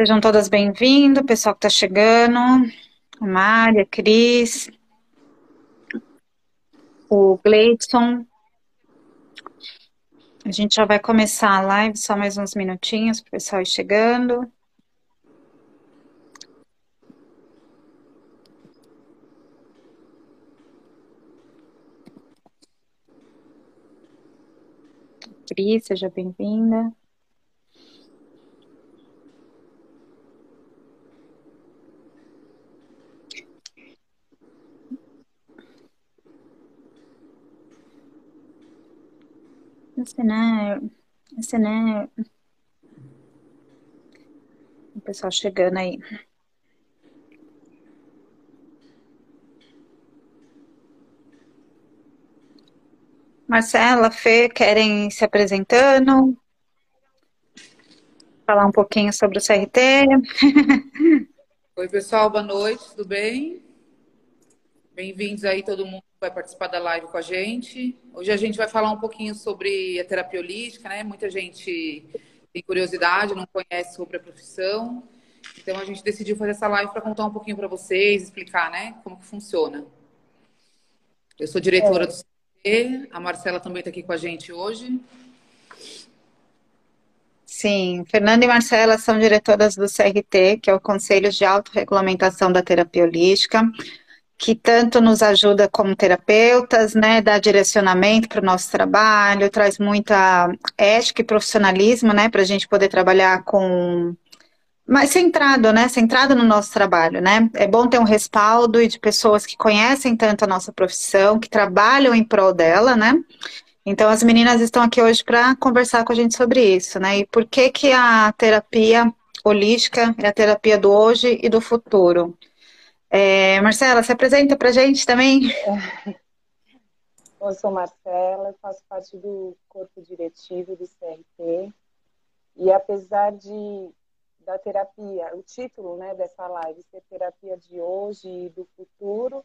Sejam todas bem-vindas, pessoal que está chegando, a Mária, a Cris, o Gleidson. A gente já vai começar a live, só mais uns minutinhos para o pessoal ir chegando. Cris, seja bem-vinda. Cenário, cenário. O pessoal chegando aí. Marcela, Fê, querem se apresentando? Falar um pouquinho sobre o CRT. Oi, pessoal, boa noite, tudo bem? Bem-vindos aí, todo mundo vai participar da live com a gente. Hoje a gente vai falar um pouquinho sobre a terapia holística, né? Muita gente tem curiosidade, não conhece sobre a profissão. Então a gente decidiu fazer essa live para contar um pouquinho para vocês, explicar, né, como que funciona. Eu sou diretora é. do a Marcela também está aqui com a gente hoje. Sim, Fernanda e Marcela são diretoras do CRT, que é o Conselho de Autorregulamentação da Terapia Holística, que tanto nos ajuda como terapeutas, né, dá direcionamento para o nosso trabalho, traz muita ética e profissionalismo, né, para a gente poder trabalhar com mais centrado, né? Centrado no nosso trabalho, né? É bom ter um respaldo e de pessoas que conhecem tanto a nossa profissão, que trabalham em prol dela, né? Então as meninas estão aqui hoje para conversar com a gente sobre isso, né? E por que que a terapia holística é a terapia do hoje e do futuro? É, Marcela, se apresenta para gente também. Eu sou Marcela, faço parte do corpo diretivo do CRT. E apesar de da terapia, o título né, dessa live ser terapia de hoje e do futuro,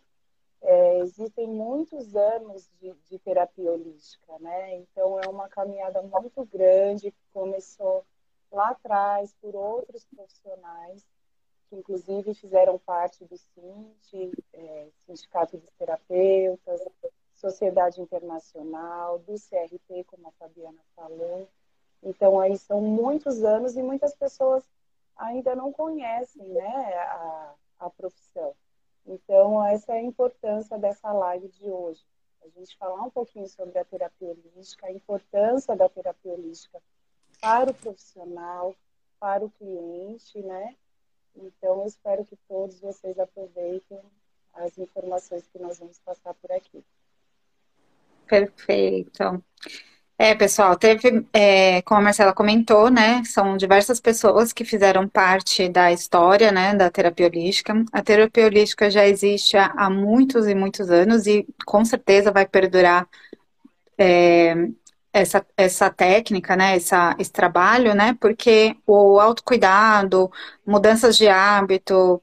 é, existem muitos anos de, de, terapia holística, né? Então é uma caminhada muito grande que começou lá atrás por outros profissionais que inclusive fizeram parte do SINT, é, Sindicato dos Terapeutas, Sociedade Internacional, do CRT, como a Fabiana falou. Então aí são muitos anos e muitas pessoas ainda não conhecem né, a, a profissão. Então, essa é a importância dessa live de hoje. A gente falar um pouquinho sobre a terapia holística, a importância da terapia holística para o profissional, para o cliente, né? Então, espero que todos vocês aproveitem as informações que nós vamos passar por aqui. Perfeito. É, pessoal, teve, é, como a Marcela comentou, né, são diversas pessoas que fizeram parte da história, né, da terapia holística. A terapia holística já existe há, há muitos e muitos anos e com certeza vai perdurar é, essa, essa técnica, né, essa, esse trabalho, né, porque o autocuidado, mudanças de hábito,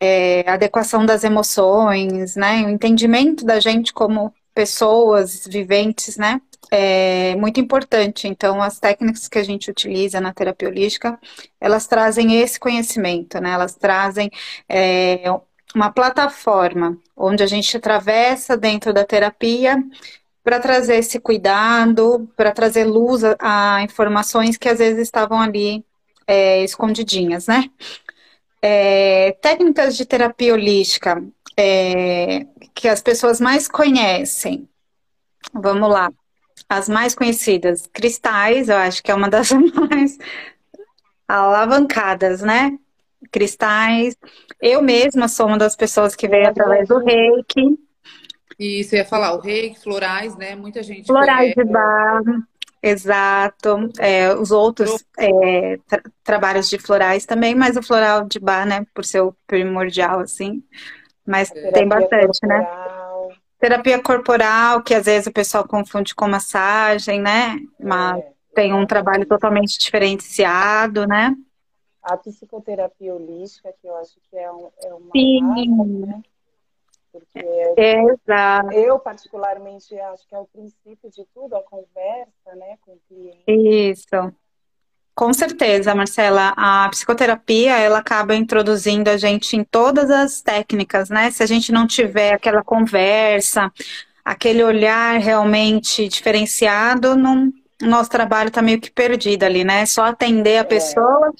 é, adequação das emoções, né, o entendimento da gente como pessoas viventes, né, é muito importante. Então, as técnicas que a gente utiliza na terapia holística, elas trazem esse conhecimento, né? Elas trazem é, uma plataforma onde a gente atravessa dentro da terapia para trazer esse cuidado, para trazer luz a, a, informações que às vezes estavam ali é, escondidinhas, né? É, técnicas de terapia holística é, que as pessoas mais conhecem. Vamos lá. As mais conhecidas, cristais, eu acho que é uma das mais alavancadas, né? Cristais. Eu mesma sou uma das pessoas que veio através do reiki. Isso, ia falar, o reiki, florais, né? Muita gente. Florais conhece. de barro, exato. É, os outros é, tra trabalhos de florais também, mas o floral de bar, né? Por ser o primordial, assim. Mas é. tem bastante, né? Terapia corporal, que às vezes o pessoal confunde com massagem, né? Mas é. tem um trabalho totalmente diferenciado, né? A psicoterapia holística, que eu acho que é, um, é uma Sim. Né? Porque é, Exato. eu, particularmente, acho que é o princípio de tudo, a conversa né, com o cliente. Isso. Com certeza, Marcela. A psicoterapia, ela acaba introduzindo a gente em todas as técnicas, né? Se a gente não tiver aquela conversa, aquele olhar realmente diferenciado, não, nosso trabalho está meio que perdido ali, né? Só atender a é. pessoa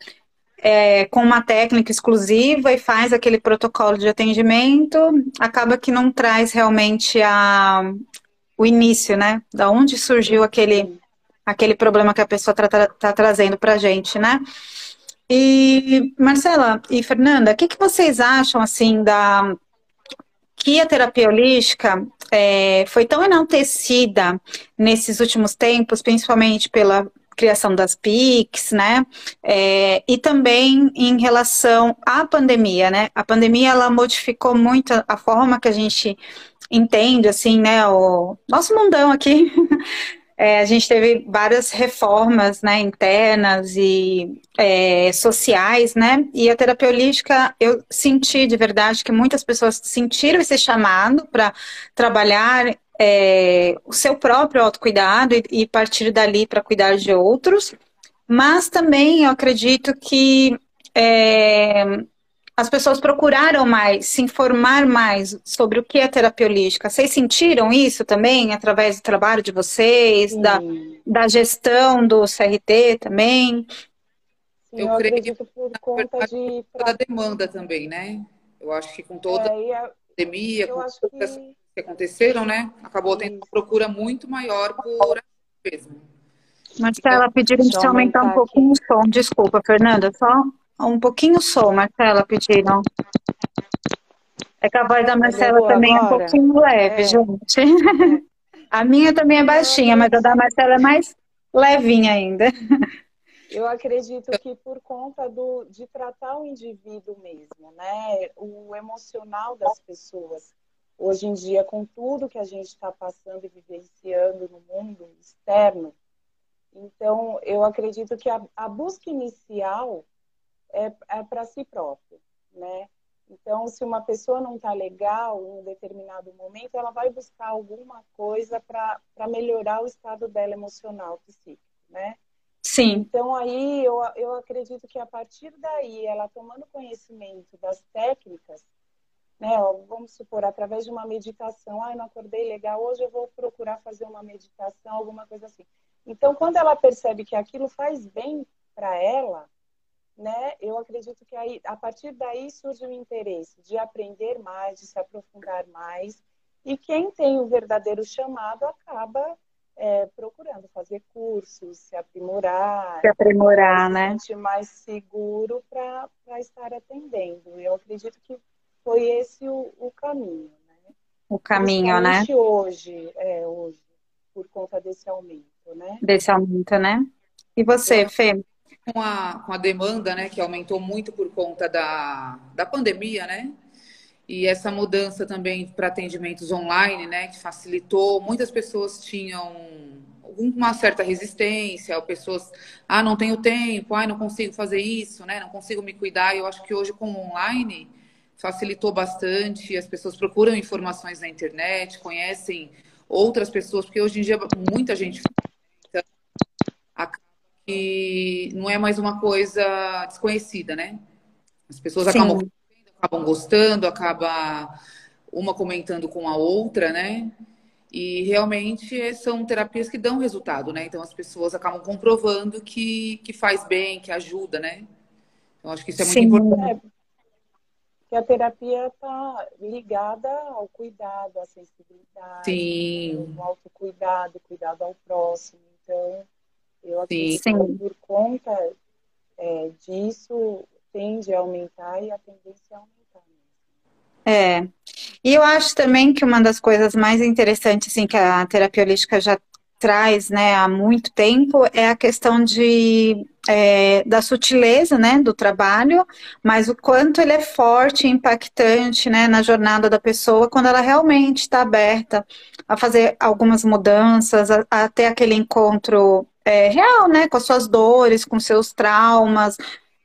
é, com uma técnica exclusiva e faz aquele protocolo de atendimento, acaba que não traz realmente a, o início, né? Da onde surgiu aquele, aquele problema que a pessoa está tra tá trazendo para a gente, né? E Marcela e Fernanda, o que, que vocês acham assim da que a terapia holística é, foi tão enaltecida nesses últimos tempos, principalmente pela criação das PICs, né? É, e também em relação à pandemia, né? A pandemia ela modificou muito a forma que a gente entende, assim, né? O nosso mundão aqui. É, a gente teve várias reformas né, internas e é, sociais, né? E a terapia holística, eu senti de verdade que muitas pessoas sentiram esse chamado para trabalhar é, o seu próprio autocuidado e, e partir dali para cuidar de outros. Mas também eu acredito que é, as pessoas procuraram mais, se informar mais sobre o que é terapia holística. Vocês sentiram isso também através do trabalho de vocês, da, da gestão do CRT também? Sim, eu, eu creio que por conta verdade, de toda a demanda também, né? Eu acho que com toda é, a pandemia, com todas que... as que aconteceram, né? Acabou tendo uma procura muito maior por mesmo. Marcela, então, pediram de aumentar um pouquinho aqui. o som. Desculpa, Fernanda, só um pouquinho o som, Marcela, pediram. É que a voz da Marcela também agora. é um pouquinho leve, é. gente. É. A minha também é baixinha, mas a da Marcela é mais levinha ainda. Eu acredito que por conta do, de tratar o indivíduo mesmo, né? O emocional das pessoas. Hoje em dia, com tudo que a gente está passando e vivenciando no mundo externo, então eu acredito que a, a busca inicial é, é para si próprio, né? Então, se uma pessoa não está legal em um determinado momento, ela vai buscar alguma coisa para melhorar o estado dela emocional, psíquico, né? Sim. Então, aí eu, eu acredito que a partir daí, ela tomando conhecimento das técnicas, né, ó, vamos supor, através de uma meditação, ah, eu não acordei legal, hoje eu vou procurar fazer uma meditação, alguma coisa assim. Então, quando ela percebe que aquilo faz bem para ela, né, eu acredito que aí, a partir daí surge o interesse de aprender mais, de se aprofundar mais, e quem tem o verdadeiro chamado acaba é, procurando fazer cursos, se aprimorar, se aprimorar, se né? sentir mais seguro para estar atendendo. Eu acredito que foi esse o, o caminho, né? O caminho, né? hoje, é, hoje, por conta desse aumento, né? Desse aumento, né? E você, Fê? com a, com a demanda, né, que aumentou muito por conta da, da pandemia, né? E essa mudança também para atendimentos online, né, que facilitou. Muitas pessoas tinham uma certa resistência, ou pessoas, ah, não tenho tempo, ah, não consigo fazer isso, né, não consigo me cuidar. Eu acho que hoje com o online facilitou bastante. As pessoas procuram informações na internet, conhecem outras pessoas, porque hoje em dia muita gente então, acaba que não é mais uma coisa desconhecida, né? As pessoas acabam, acabam gostando, acaba uma comentando com a outra, né? E realmente são terapias que dão resultado, né? Então as pessoas acabam comprovando que, que faz bem, que ajuda, né? Então acho que isso é muito Sim. importante. É, que a terapia está ligada ao cuidado, à sensibilidade, Sim. ao autocuidado, cuidado ao próximo. Então, eu acredito Sim. que por conta é, disso tende a aumentar e a tendência a aumentar. É. E eu acho também que uma das coisas mais interessantes assim, que a terapia holística já traz né, há muito tempo é a questão de, é, da sutileza né, do trabalho, mas o quanto ele é forte e impactante né, na jornada da pessoa quando ela realmente está aberta a fazer algumas mudanças, a, a ter aquele encontro é, real, né, com as suas dores, com seus traumas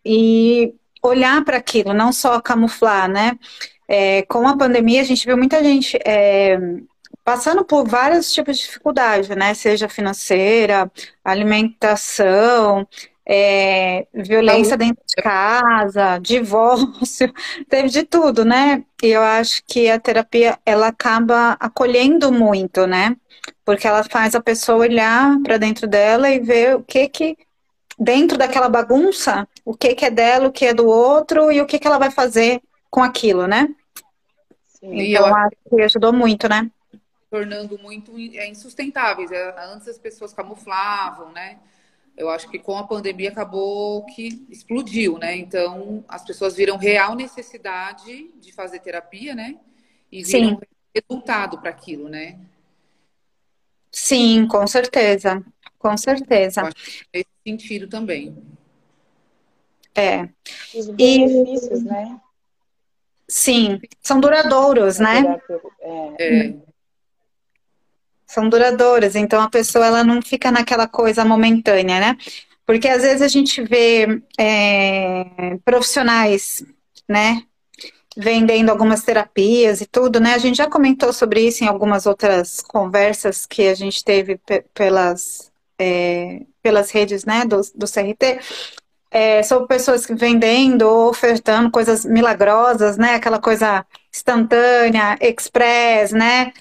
e olhar para aquilo, não só camuflar, né? É, com a pandemia, a gente viu muita gente é, passando por vários tipos de dificuldade, né? Seja financeira, alimentação, é, violência dentro de casa, divórcio, teve de tudo, né? E eu acho que a terapia ela acaba acolhendo muito, né? Porque ela faz a pessoa olhar para dentro dela e ver o que que dentro daquela bagunça, o que que é dela, o que é do outro e o que que ela vai fazer com aquilo, né? Sim, então eu acho que ajudou muito, né? Tornando muito é, insustentáveis. É, antes as pessoas camuflavam, né? eu acho que com a pandemia acabou que explodiu, né? Então, as pessoas viram real necessidade de fazer terapia, né? E viram Sim. resultado para aquilo, né? Sim, com certeza. Com certeza. Eu acho nesse sentido também. É. Os benefícios, e... né? Sim, são duradouros, né? É. são duradouras, então a pessoa ela não fica naquela coisa momentânea, né? Porque às vezes a gente vê é, profissionais, né, vendendo algumas terapias e tudo, né? A gente já comentou sobre isso em algumas outras conversas que a gente teve pelas, é, pelas redes, né, do, do CRT. É, sobre pessoas vendendo ofertando coisas milagrosas, né? Aquela coisa instantânea, express, né?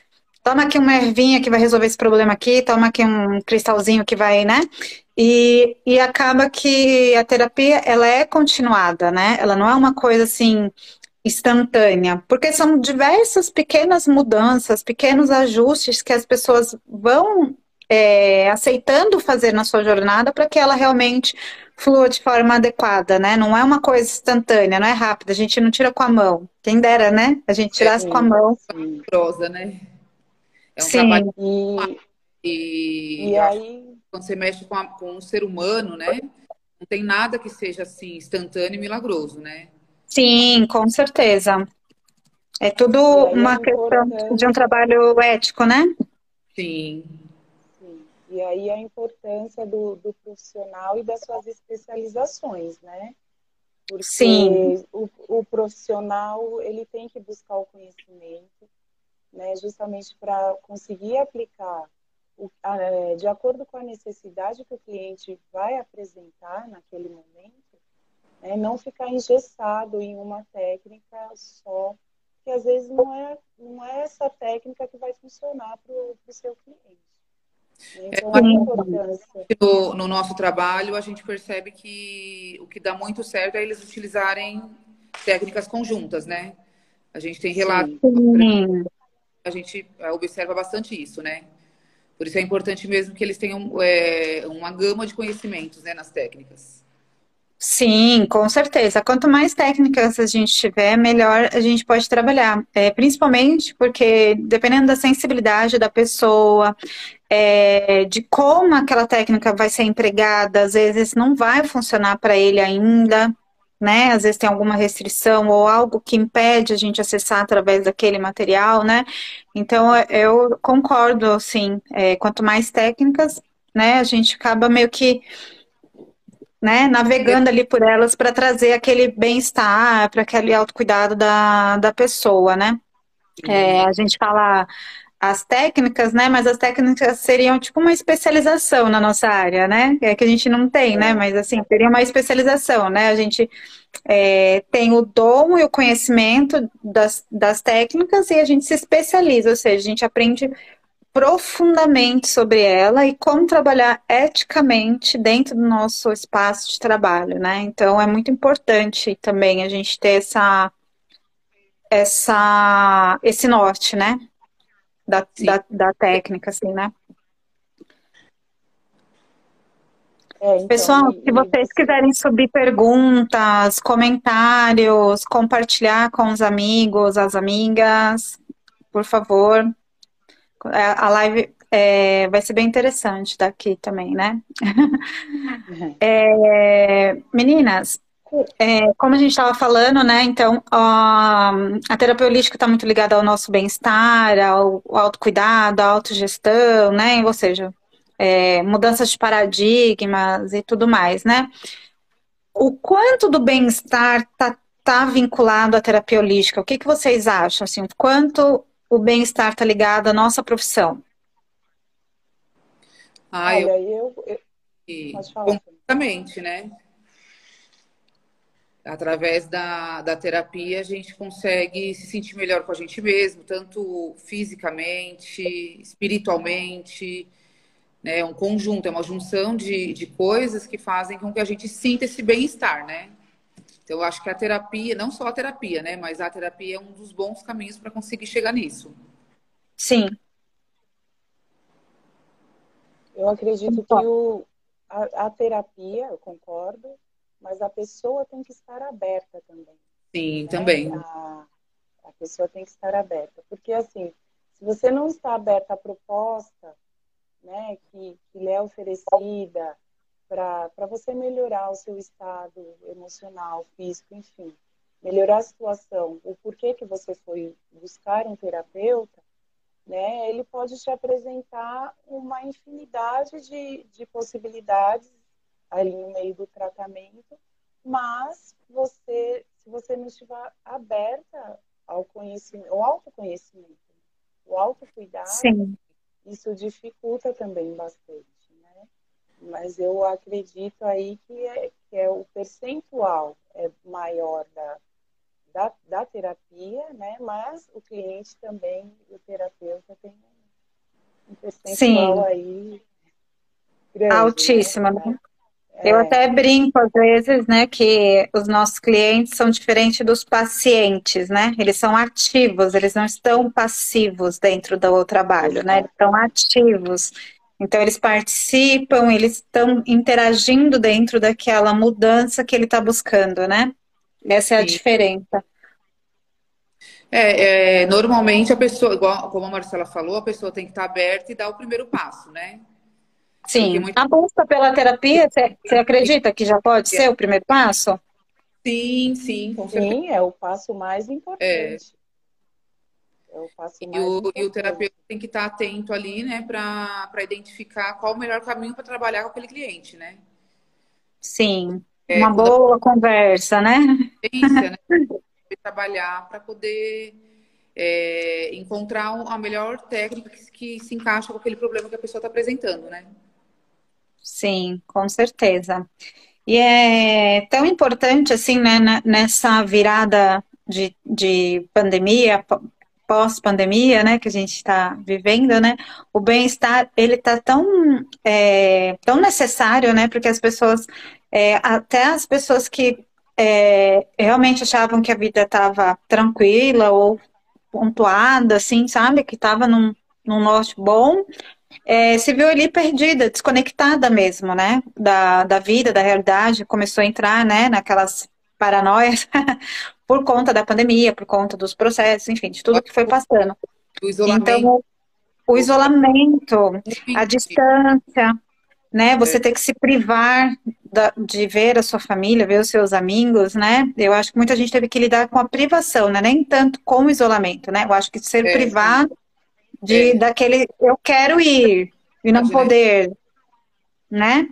Toma aqui uma ervinha que vai resolver esse problema aqui, toma aqui um cristalzinho que vai, né? E, e acaba que a terapia, ela é continuada, né? Ela não é uma coisa assim instantânea, porque são diversas pequenas mudanças, pequenos ajustes que as pessoas vão é, aceitando fazer na sua jornada para que ela realmente flua de forma adequada, né? Não é uma coisa instantânea, não é rápida, a gente não tira com a mão. Quem dera, né? A gente tirasse com a mão. Prosa, né? É um Sim. trabalho. E, e, aí. Quando você mexe com, a, com um ser humano, né? Não tem nada que seja assim instantâneo e milagroso, né? Sim, com certeza. É tudo uma questão de um trabalho ético, né? Sim. Sim. E aí a importância do, do profissional e das suas especializações, né? Porque Sim. O, o profissional ele tem que buscar o conhecimento, né, justamente para conseguir aplicar o, a, é, de acordo com a necessidade que o cliente vai apresentar naquele momento, né, não ficar engessado em uma técnica só, que às vezes não é, não é essa técnica que vai funcionar para o seu cliente. Então, é, a importância. No, no, nosso trabalho, a gente percebe que o que dá muito certo é eles utilizarem técnicas conjuntas, né? A gente tem relatos a gente é, observa bastante isso, né? Por isso é importante mesmo que eles tenham é, uma gama de conhecimentos né, nas técnicas. Sim, com certeza. Quanto mais técnicas a gente tiver, melhor a gente pode trabalhar. É, principalmente porque, dependendo da sensibilidade da pessoa, é, de como aquela técnica vai ser empregada, às vezes não vai funcionar para ele ainda né? Às vezes tem alguma restrição ou algo que impede a gente acessar através daquele material, né? Então eu concordo, sim. É, quanto mais técnicas, né? A gente acaba meio que né, navegando ali por elas para trazer aquele bem-estar, para aquele autocuidado da, da pessoa, né? É, a gente fala as técnicas, né? Mas as técnicas seriam tipo uma especialização na nossa área, né? É que a gente não tem, né? É. Mas assim, seria uma especialização, né? A gente é, tem o dom e o conhecimento das, das técnicas e a gente se especializa, ou seja, a gente aprende profundamente sobre ela e como trabalhar eticamente dentro do nosso espaço de trabalho, né? Então é muito importante também a gente ter essa essa esse norte, né? Da, da, da, técnica, assim, né? É, então, Pessoal, e, se vocês e... quiserem subir perguntas, comentários, compartilhar com os amigos, as amigas, por favor. É, a live é, vai ser bem interessante daqui também, né? Uhum. É, meninas, é, como a gente estava falando, né? Então, a, a terapia holística está muito ligada ao nosso bem-estar, ao, ao autocuidado, à autogestão, né? Ou seja, é, mudanças de paradigmas e tudo mais, né? O quanto do bem-estar está tá vinculado à terapia holística? O que, que vocês acham? Assim, o quanto o bem-estar está ligado à nossa profissão? Ah, eu... Olha, eu, eu completamente, né? Através da, da terapia, a gente consegue se sentir melhor com a gente mesmo, tanto fisicamente, espiritualmente, né? É um conjunto, é uma junção de, de coisas que fazem com que a gente sinta esse bem-estar, né? Então, eu acho que a terapia, não só a terapia, né? Mas a terapia é um dos bons caminhos para conseguir chegar nisso. Sim. Eu acredito que o, a, a terapia, eu concordo, mas a pessoa tem que estar aberta também. Sim, né? também. A, a pessoa tem que estar aberta. Porque, assim, se você não está aberta à proposta né, que, que lhe é oferecida para você melhorar o seu estado emocional, físico, enfim, melhorar a situação, o porquê que você foi buscar um terapeuta, né, ele pode te apresentar uma infinidade de, de possibilidades ali no meio do tratamento, mas você, se você não estiver aberta ao conhecimento, ao autoconhecimento, o autocuidado, Sim. isso dificulta também bastante, né? Mas eu acredito aí que é, que é o percentual é maior da, da, da terapia, né? Mas o cliente também, o terapeuta tem um percentual Sim. aí grande, altíssima, né? né? Eu até brinco às vezes, né, que os nossos clientes são diferentes dos pacientes, né? Eles são ativos, eles não estão passivos dentro do trabalho, né? Eles estão ativos. Então eles participam, eles estão interagindo dentro daquela mudança que ele está buscando, né? Essa é a Sim. diferença. É, é, normalmente a pessoa, igual como a Marcela falou, a pessoa tem que estar aberta e dar o primeiro passo, né? Sim. Muito... A busca pela terapia, você acredita que já pode ser o primeiro passo? Sim, sim, com certeza. Sim, é o passo mais importante. É. É o passo e, mais o, importante. e o terapeuta tem que estar atento ali, né, para identificar qual o melhor caminho para trabalhar com aquele cliente, né? Sim. É, Uma boa conversa, né? né? Trabalhar para poder é, encontrar a melhor técnica que, que se encaixa com aquele problema que a pessoa está apresentando, né? Sim, com certeza. E é tão importante, assim, né, nessa virada de, de pandemia, pós-pandemia, né, que a gente está vivendo, né, o bem-estar, ele está tão, é, tão necessário, né, porque as pessoas, é, até as pessoas que é, realmente achavam que a vida estava tranquila ou pontuada, assim, sabe, que estava num, num norte bom, é, se viu ali perdida, desconectada mesmo, né? Da, da vida, da realidade, começou a entrar, né, naquelas paranoias por conta da pandemia, por conta dos processos, enfim, de tudo que foi passando. O isolamento. Então, o isolamento, a distância, né? Você é. ter que se privar de ver a sua família, ver os seus amigos, né? Eu acho que muita gente teve que lidar com a privação, né? Nem tanto com o isolamento, né? Eu acho que ser é, privado de é. daquele eu quero ir e não poder, né?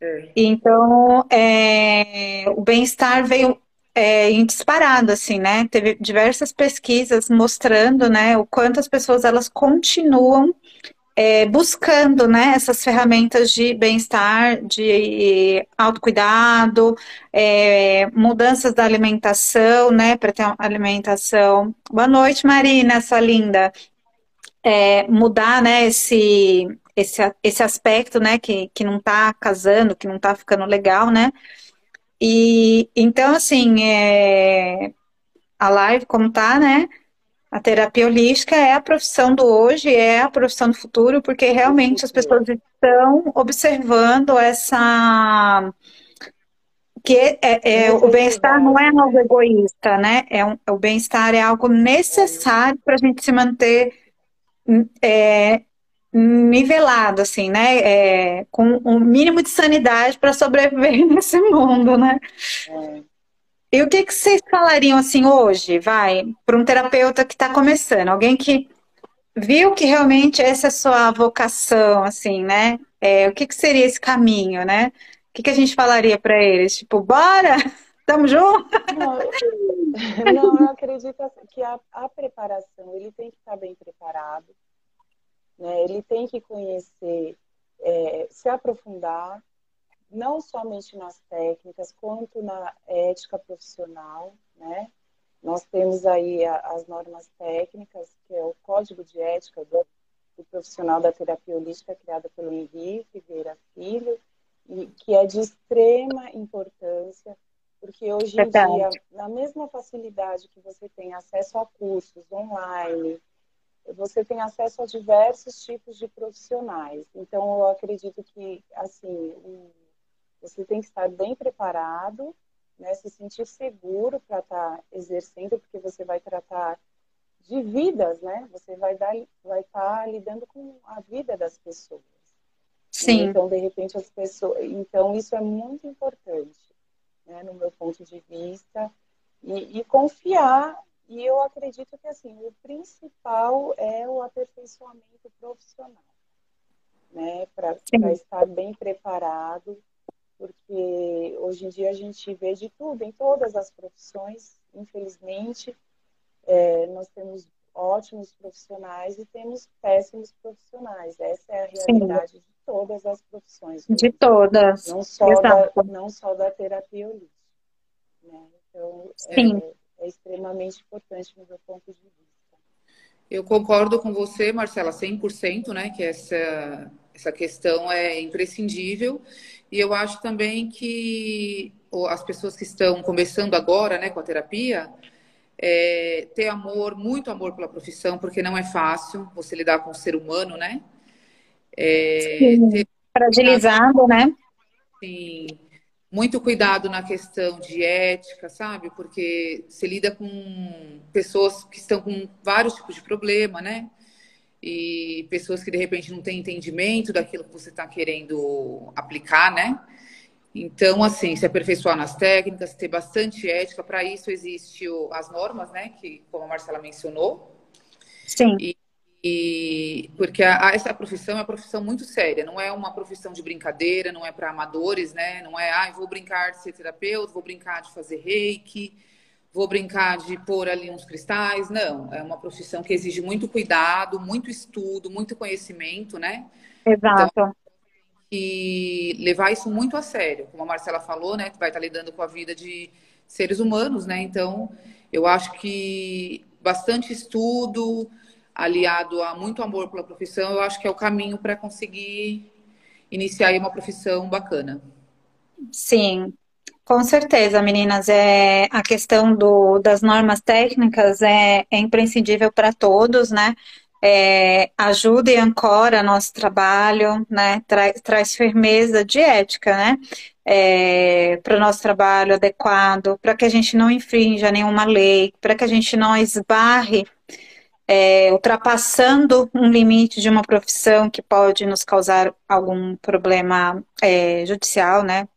É. Então, é, o bem-estar veio é, em disparado, assim, né? Teve diversas pesquisas mostrando, né, o quanto as pessoas elas continuam é, buscando, né, essas ferramentas de bem-estar, de autocuidado, é, mudanças da alimentação, né, para ter uma alimentação. Boa noite, Marina, sua linda é, mudar, né, esse, esse, esse aspecto, né, que, que não está casando, que não está ficando legal, né, e então, assim, é, a live como tá, né, a terapia holística é a profissão do hoje, é a profissão do futuro, porque realmente as pessoas estão observando essa que é, é, o bem-estar não é algo egoísta, né? É um, o bem-estar é algo necessário para a gente se manter é, nivelado, assim, né? É, com um mínimo de sanidade para sobreviver nesse mundo, né? É. E o que, que vocês falariam assim hoje, vai, para um terapeuta que está começando, alguém que viu que realmente essa é a sua vocação, assim, né? É, o que, que seria esse caminho, né? O que, que a gente falaria para eles? Tipo, bora, tamo junto? Não, não eu acredito assim, que a, a preparação, ele tem que estar bem preparado né? Ele tem que conhecer, é, se aprofundar, não somente nas técnicas, quanto na ética profissional, né? Nós temos aí as normas técnicas, que é o Código de Ética do, do Profissional da Terapia Holística, criada pelo Henrique Figueira Filho, e que é de extrema importância, porque hoje em dia, na mesma facilidade que você tem acesso a cursos online, você tem acesso a diversos tipos de profissionais. Então, eu acredito que, assim, você tem que estar bem preparado, né, se sentir seguro para estar tá exercendo, porque você vai tratar de vidas, né? Você vai dar, vai estar tá lidando com a vida das pessoas. Sim. Então, de repente, as pessoas. Então, isso é muito importante, né, no meu ponto de vista. E, e confiar e eu acredito que assim, o principal é o aperfeiçoamento profissional, né? Para estar bem preparado, porque hoje em dia a gente vê de tudo, em todas as profissões, infelizmente, é, nós temos ótimos profissionais e temos péssimos profissionais. Essa é a realidade Sim. de todas as profissões. De todas. Não só, da, não só da terapia holística. Né? Então, Sim. É, é extremamente importante no meu ponto de vista. Eu concordo com você, Marcela, 100%, né, que essa, essa questão é imprescindível. E eu acho também que as pessoas que estão começando agora, né, com a terapia, é, ter amor, muito amor pela profissão, porque não é fácil você lidar com o ser humano, né? É, Sim, fragilizado, né? Sim, muito cuidado na questão de ética, sabe? Porque você lida com pessoas que estão com vários tipos de problema, né? E pessoas que de repente não têm entendimento daquilo que você está querendo aplicar, né? Então, assim, se aperfeiçoar nas técnicas, ter bastante ética, para isso existem as normas, né? Que, como a Marcela mencionou. Sim. E, e porque a, a, essa profissão é uma profissão muito séria, não é uma profissão de brincadeira, não é para amadores, né? Não é, ah, vou brincar de ser terapeuta, vou brincar de fazer reiki, vou brincar de pôr ali uns cristais. Não, é uma profissão que exige muito cuidado, muito estudo, muito conhecimento, né? Exato. Então, e levar isso muito a sério, como a Marcela falou, né? Vai estar lidando com a vida de seres humanos, né? Então, eu acho que bastante estudo aliado a muito amor pela profissão, eu acho que é o caminho para conseguir iniciar uma profissão bacana. Sim, com certeza, meninas. É, a questão do, das normas técnicas é, é imprescindível para todos, né? É, ajuda e ancora nosso trabalho, né? Tra, traz firmeza de ética, né? É, para o nosso trabalho adequado, para que a gente não infrinja nenhuma lei, para que a gente não esbarre é, ultrapassando um limite de uma profissão que pode nos causar algum problema é, judicial, né?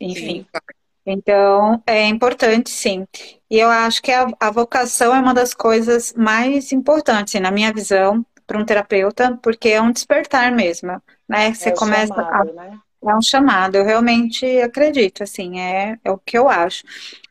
Enfim. Sim. Então, é importante, sim. E eu acho que a, a vocação é uma das coisas mais importantes, na minha visão, para um terapeuta, porque é um despertar mesmo, né? Você é começa chamado, a... né? É um chamado, eu realmente acredito, assim, é, é o que eu acho.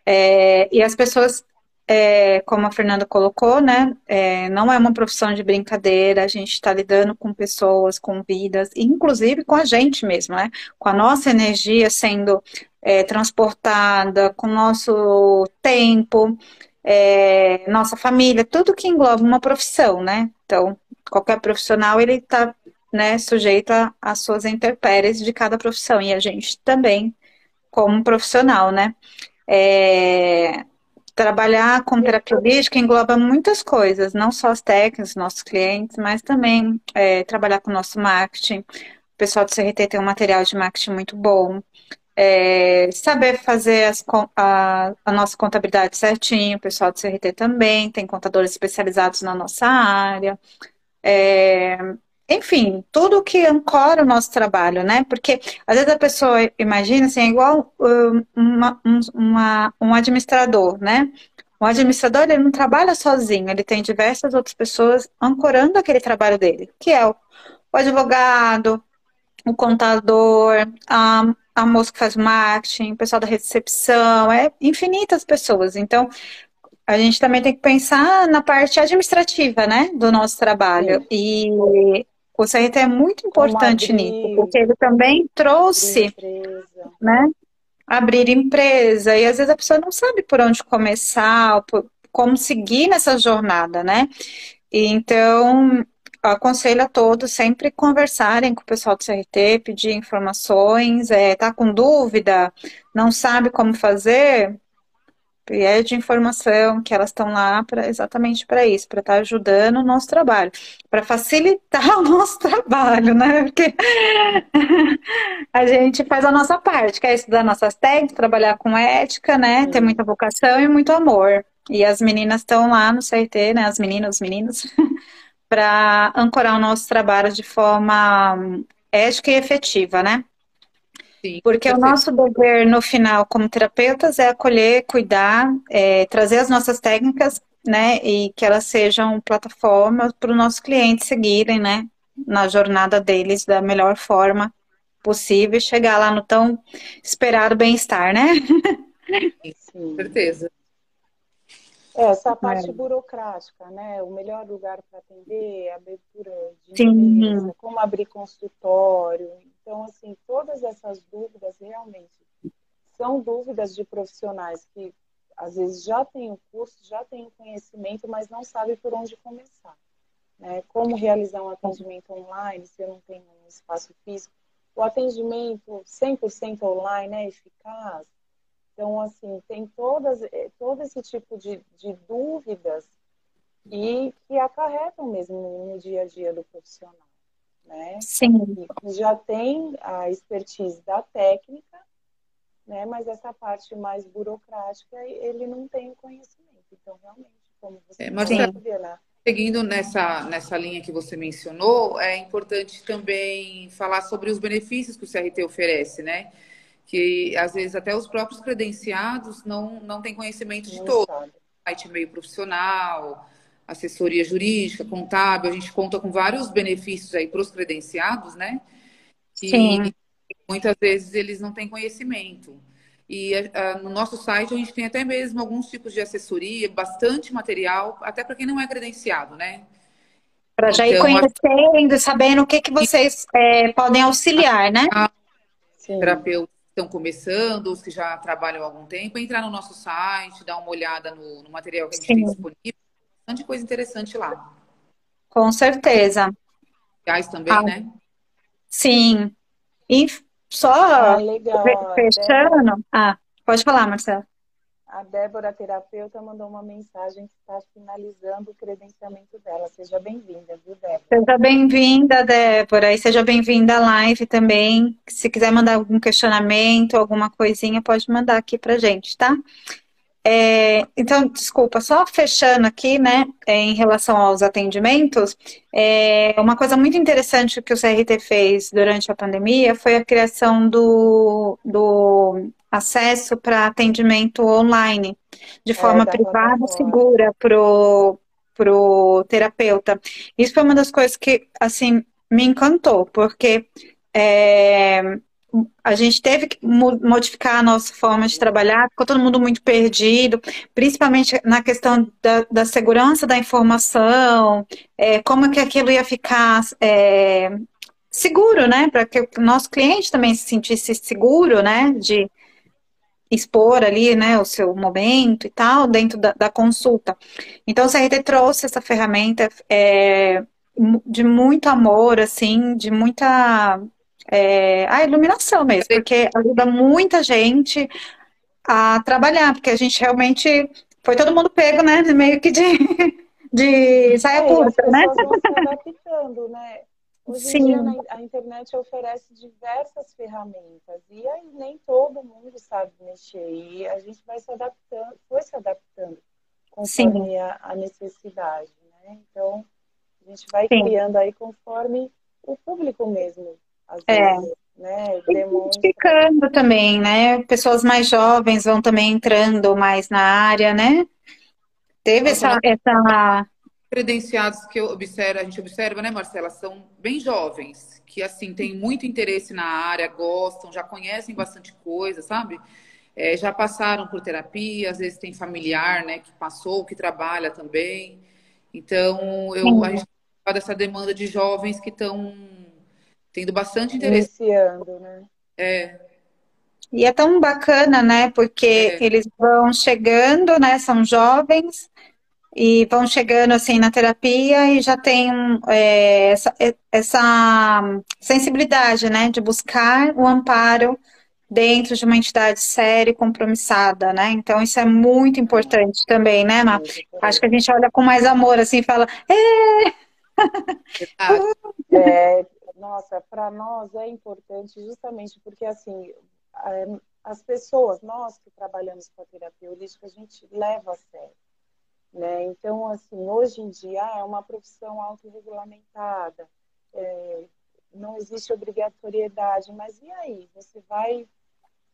É, e as pessoas é, como a Fernanda colocou, né, é, não é uma profissão de brincadeira, a gente está lidando com pessoas, com vidas, inclusive com a gente mesmo, né, com a nossa energia sendo é, transportada, com o nosso tempo, é, nossa família, tudo que engloba uma profissão, né, então, qualquer profissional, ele está, né, sujeito às suas intempéries de cada profissão, e a gente também, como profissional, né, é, Trabalhar com terapia holística engloba muitas coisas, não só as técnicas, nossos clientes, mas também é, trabalhar com o nosso marketing. O pessoal do CRT tem um material de marketing muito bom. É, saber fazer as, a, a, nossa contabilidade certinho, o pessoal do CRT também, tem contadores especializados na nossa área. É, enfim, tudo que ancora o nosso trabalho, né? Porque às vezes a pessoa imagina assim, é igual uma, uma, um administrador, né? O administrador ele não trabalha sozinho, ele tem diversas outras pessoas ancorando aquele trabalho dele, que é o, o advogado, o contador, a, a moça que faz marketing, o pessoal da recepção, é infinitas pessoas. Então, a gente também tem que pensar na parte administrativa, né, do nosso trabalho. E o CRT é muito importante nisso, porque ele também trouxe, abrir né? Abrir empresa, e às vezes a pessoa não sabe por onde começar, por, como seguir nessa jornada, né? E então, aconselho a todos sempre conversarem com o pessoal do CRT, pedir informações, é, tá com dúvida, não sabe como fazer, pede informação, que elas estão lá pra, exatamente para isso, para estar tá ajudando o nosso trabalho, para facilitar o nosso trabalho, né? Porque a gente faz a nossa parte, que é estudar nossas técnicas, trabalhar com ética, né? Ter muita vocação e muito amor. E as meninas estão lá no CRT, né? As meninas, os meninos, para ancorar o nosso trabalho de forma ética e efetiva, né? Sim, Porque o nosso dever no final, como terapeutas, é acolher, cuidar, é, trazer as nossas técnicas, né? E que elas sejam plataformas para os nossos clientes seguirem, né? Na jornada deles da melhor forma possível e chegar lá no tão esperado bem-estar, né? Sim, com certeza. É, essa parte é. burocrática, né? O melhor lugar para atender, é a abertura de empresa, como abrir consultório. Então, assim, todas essas dúvidas realmente são dúvidas de profissionais que às vezes já têm o curso, já têm o conhecimento, mas não sabem por onde começar. Né? Como realizar um atendimento online se eu não tenho um espaço físico? O atendimento 100% online é eficaz? Então, assim, tem todas, eh, todo esse tipo de, de dúvidas e que acarretam mesmo no, no, dia a dia do profissional, né? Sim. E já tem a expertise da técnica, né? Mas essa parte mais burocrática, ele não tem o conhecimento. Então, realmente, como você é, né? Seguindo nessa, nessa linha que você mencionou, é importante também falar sobre os benefícios que o CRT oferece, né? que às vezes até os próprios credenciados não, não têm conhecimento de todo. Site meio profissional, assessoria jurídica, contábil, a gente conta com vários benefícios aí para os credenciados, né? E Sim. muitas vezes eles não têm conhecimento. E uh, no nosso site a gente tem até mesmo alguns tipos de assessoria, bastante material, até para quem não é credenciado, né? Para já ir então, conhecendo, a... sabendo o que, que vocês é, podem auxiliar, né? Terapeuta estão começando, os que já trabalham há algum tempo, entrar no nosso site, dar uma olhada no, no material que a gente Sim. tem disponível. Bastante coisa interessante lá. Com certeza. Reais também, ah, né? Sim. E só ah, fechando. Ah, pode falar, Marcelo. A Débora, terapeuta, mandou uma mensagem que está finalizando o credenciamento dela. Seja bem-vinda, viu, Débora? Seja bem-vinda, Débora. E seja bem-vinda à live também. Se quiser mandar algum questionamento, alguma coisinha, pode mandar aqui pra gente, tá? É, então, desculpa, só fechando aqui, né, é, em relação aos atendimentos, é, uma coisa muito interessante que o CRT fez durante a pandemia foi a criação do, do acesso para atendimento online, de é, forma privada e segura para o terapeuta. Isso foi uma das coisas que, assim, me encantou, porque é, a gente teve que modificar a nossa forma de trabalhar, ficou todo mundo muito perdido, principalmente na questão da, da segurança da informação, é, como que aquilo ia ficar é, seguro, né? Para que o nosso cliente também se sentisse seguro, né? De expor ali, né, o seu momento e tal, dentro da, da consulta. Então, o CRT trouxe essa ferramenta é, de muito amor, assim, de muita é, a iluminação mesmo, porque ajuda muita gente a trabalhar, porque a gente realmente foi todo mundo pego, né? Meio que de, de saia é, curta, né? Adaptando, né? Hoje Sim. em dia a internet oferece diversas ferramentas e aí nem todo mundo sabe mexer e a gente vai se adaptando, foi se adaptando conforme a, a, necessidade, né? Então a gente vai Sim. criando aí conforme o público mesmo às é. vezes, né? Identificando também, né? Pessoas mais jovens vão também entrando mais na área, né? Teve essa, essa credenciados que eu observo, a gente observa, né, Marcela, são bem jovens, que assim têm muito interesse na área, gostam, já conhecem bastante coisa, sabe? É, já passaram por terapia, às vezes tem familiar, né, que passou, que trabalha também. Então, eu, a gente dessa demanda de jovens que estão tendo bastante interesse. Iniciando, né? É. E é tão bacana, né? Porque É. eles vão chegando, né? São jovens e vão chegando assim na terapia e já tem é, essa, essa sensibilidade, né? De buscar o amparo dentro de uma entidade séria e compromissada, né? Então isso é muito importante também, né, Má? Acho que a gente olha com mais amor assim e fala, é, Verdade. É, nossa, para nós é importante justamente porque assim as pessoas, nós que trabalhamos com a terapia holística, a gente leva a sério. Né? Então, assim, hoje em dia é uma profissão autorregulamentada, é, não existe obrigatoriedade, mas e aí? Você vai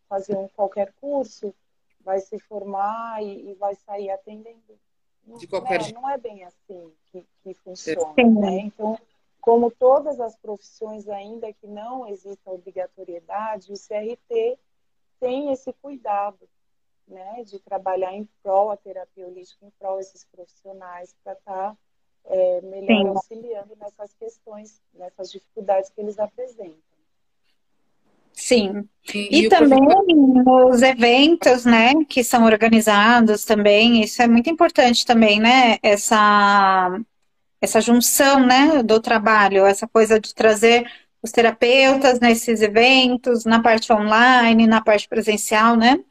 fazer um qualquer curso, vai se formar e, e vai sair atendendo. De qualquer né? Não é bem assim que, que funciona. Sim. Né? Então, como todas as profissões, ainda que não exista obrigatoriedade, o CRT tem esse cuidado né, de trabalhar em prol a terapia holística, em prol esses profissionais, para estar tá, é, melhor Sim. auxiliando nessas questões, nessas dificuldades que eles apresentam. sim. E, E também professor- os eventos, né, que são organizados também, isso é muito importante também, né, essa, essa junção, né, do trabalho, essa coisa de trazer os terapeutas nesses eventos, na parte online, na parte presencial, né?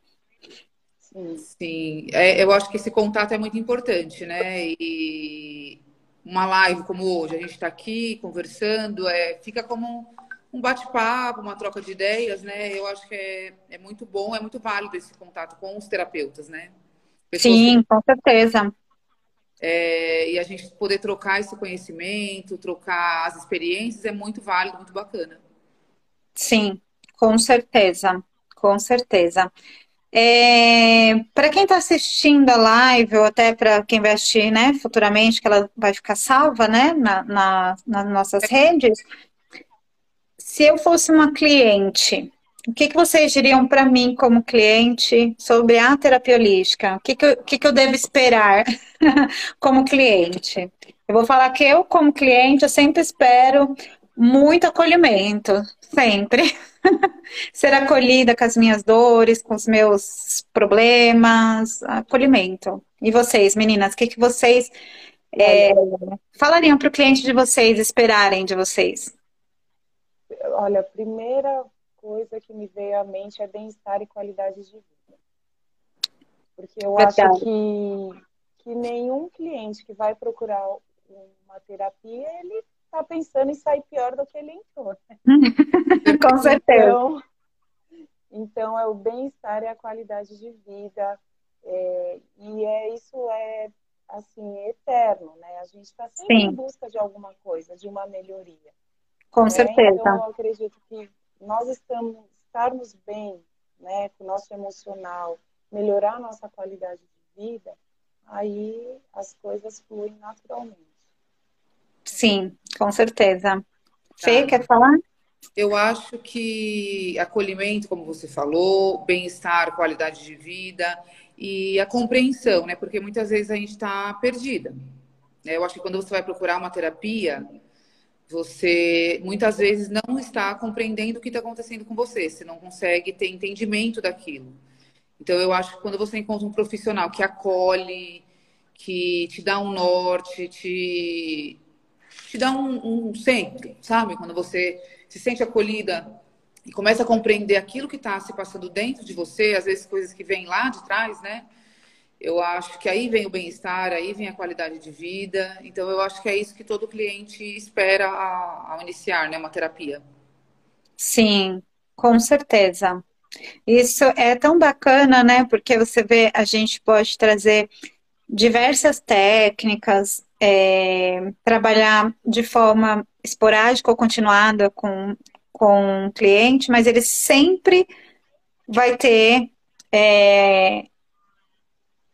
Sim. É, eu acho que esse contato é muito importante, né? E uma live como hoje, a gente está aqui conversando, é, fica como um bate-papo, uma troca de ideias, né? Eu acho que é, é muito bom, é muito válido esse contato com os terapeutas, né? Pessoas que- Sim, com certeza. É, e a gente poder trocar esse conhecimento, trocar as experiências é muito válido, muito bacana. Sim, com certeza, com certeza. para quem está assistindo a live, ou até para quem vai assistir, né, futuramente, que ela vai ficar salva, né, na, na- nas nossas redes. Se eu fosse uma cliente, o que que vocês diriam para mim como cliente sobre a terapia holística? O que que eu, que que eu devo esperar como cliente? Eu vou falar que eu, como cliente, eu sempre espero muito acolhimento, sempre. Ser acolhida com as minhas dores, com os meus problemas, acolhimento. E vocês, meninas, o que, que vocês é, falariam para o cliente de vocês esperarem de vocês? Olha, a primeira coisa que me veio à mente é bem-estar e qualidade de vida. Porque eu Verdade. acho que, que nenhum cliente que vai procurar uma terapia, ele está pensando em sair pior do que ele entrou. né? Com certeza. Então, então é o bem-estar e a qualidade de vida. é, e é isso é assim eterno, né? A gente está sempre Sim. em busca de alguma coisa, de uma melhoria. Com né? certeza. Então eu acredito que nós estamos estarmos bem, né, com o nosso emocional, melhorar a nossa qualidade de vida, aí as coisas fluem naturalmente. Sim, com certeza. Fê, Tá. quer falar? Eu acho que acolhimento, como você falou, bem-estar, qualidade de vida e a compreensão, né? Porque muitas vezes a gente está perdida. né? Eu acho que quando você vai procurar uma terapia, você muitas vezes não está compreendendo o que está acontecendo com você, você não consegue ter entendimento daquilo. Então, eu acho que quando você encontra um profissional que acolhe, que te dá um norte, te, te dá um, um centro, sabe? Quando você se sente acolhida e começa a compreender aquilo que está se passando dentro de você, às vezes coisas que vêm lá de trás, né? Eu acho que aí vem o bem-estar, aí vem a qualidade de vida. Então, eu acho que é isso que todo cliente espera ao, iniciar, né? Uma terapia. Sim, com certeza. Isso é tão bacana, né? Porque você vê, a gente pode trazer diversas técnicas, é, trabalhar de forma esporádica ou continuada com, com o cliente, mas ele sempre vai ter é,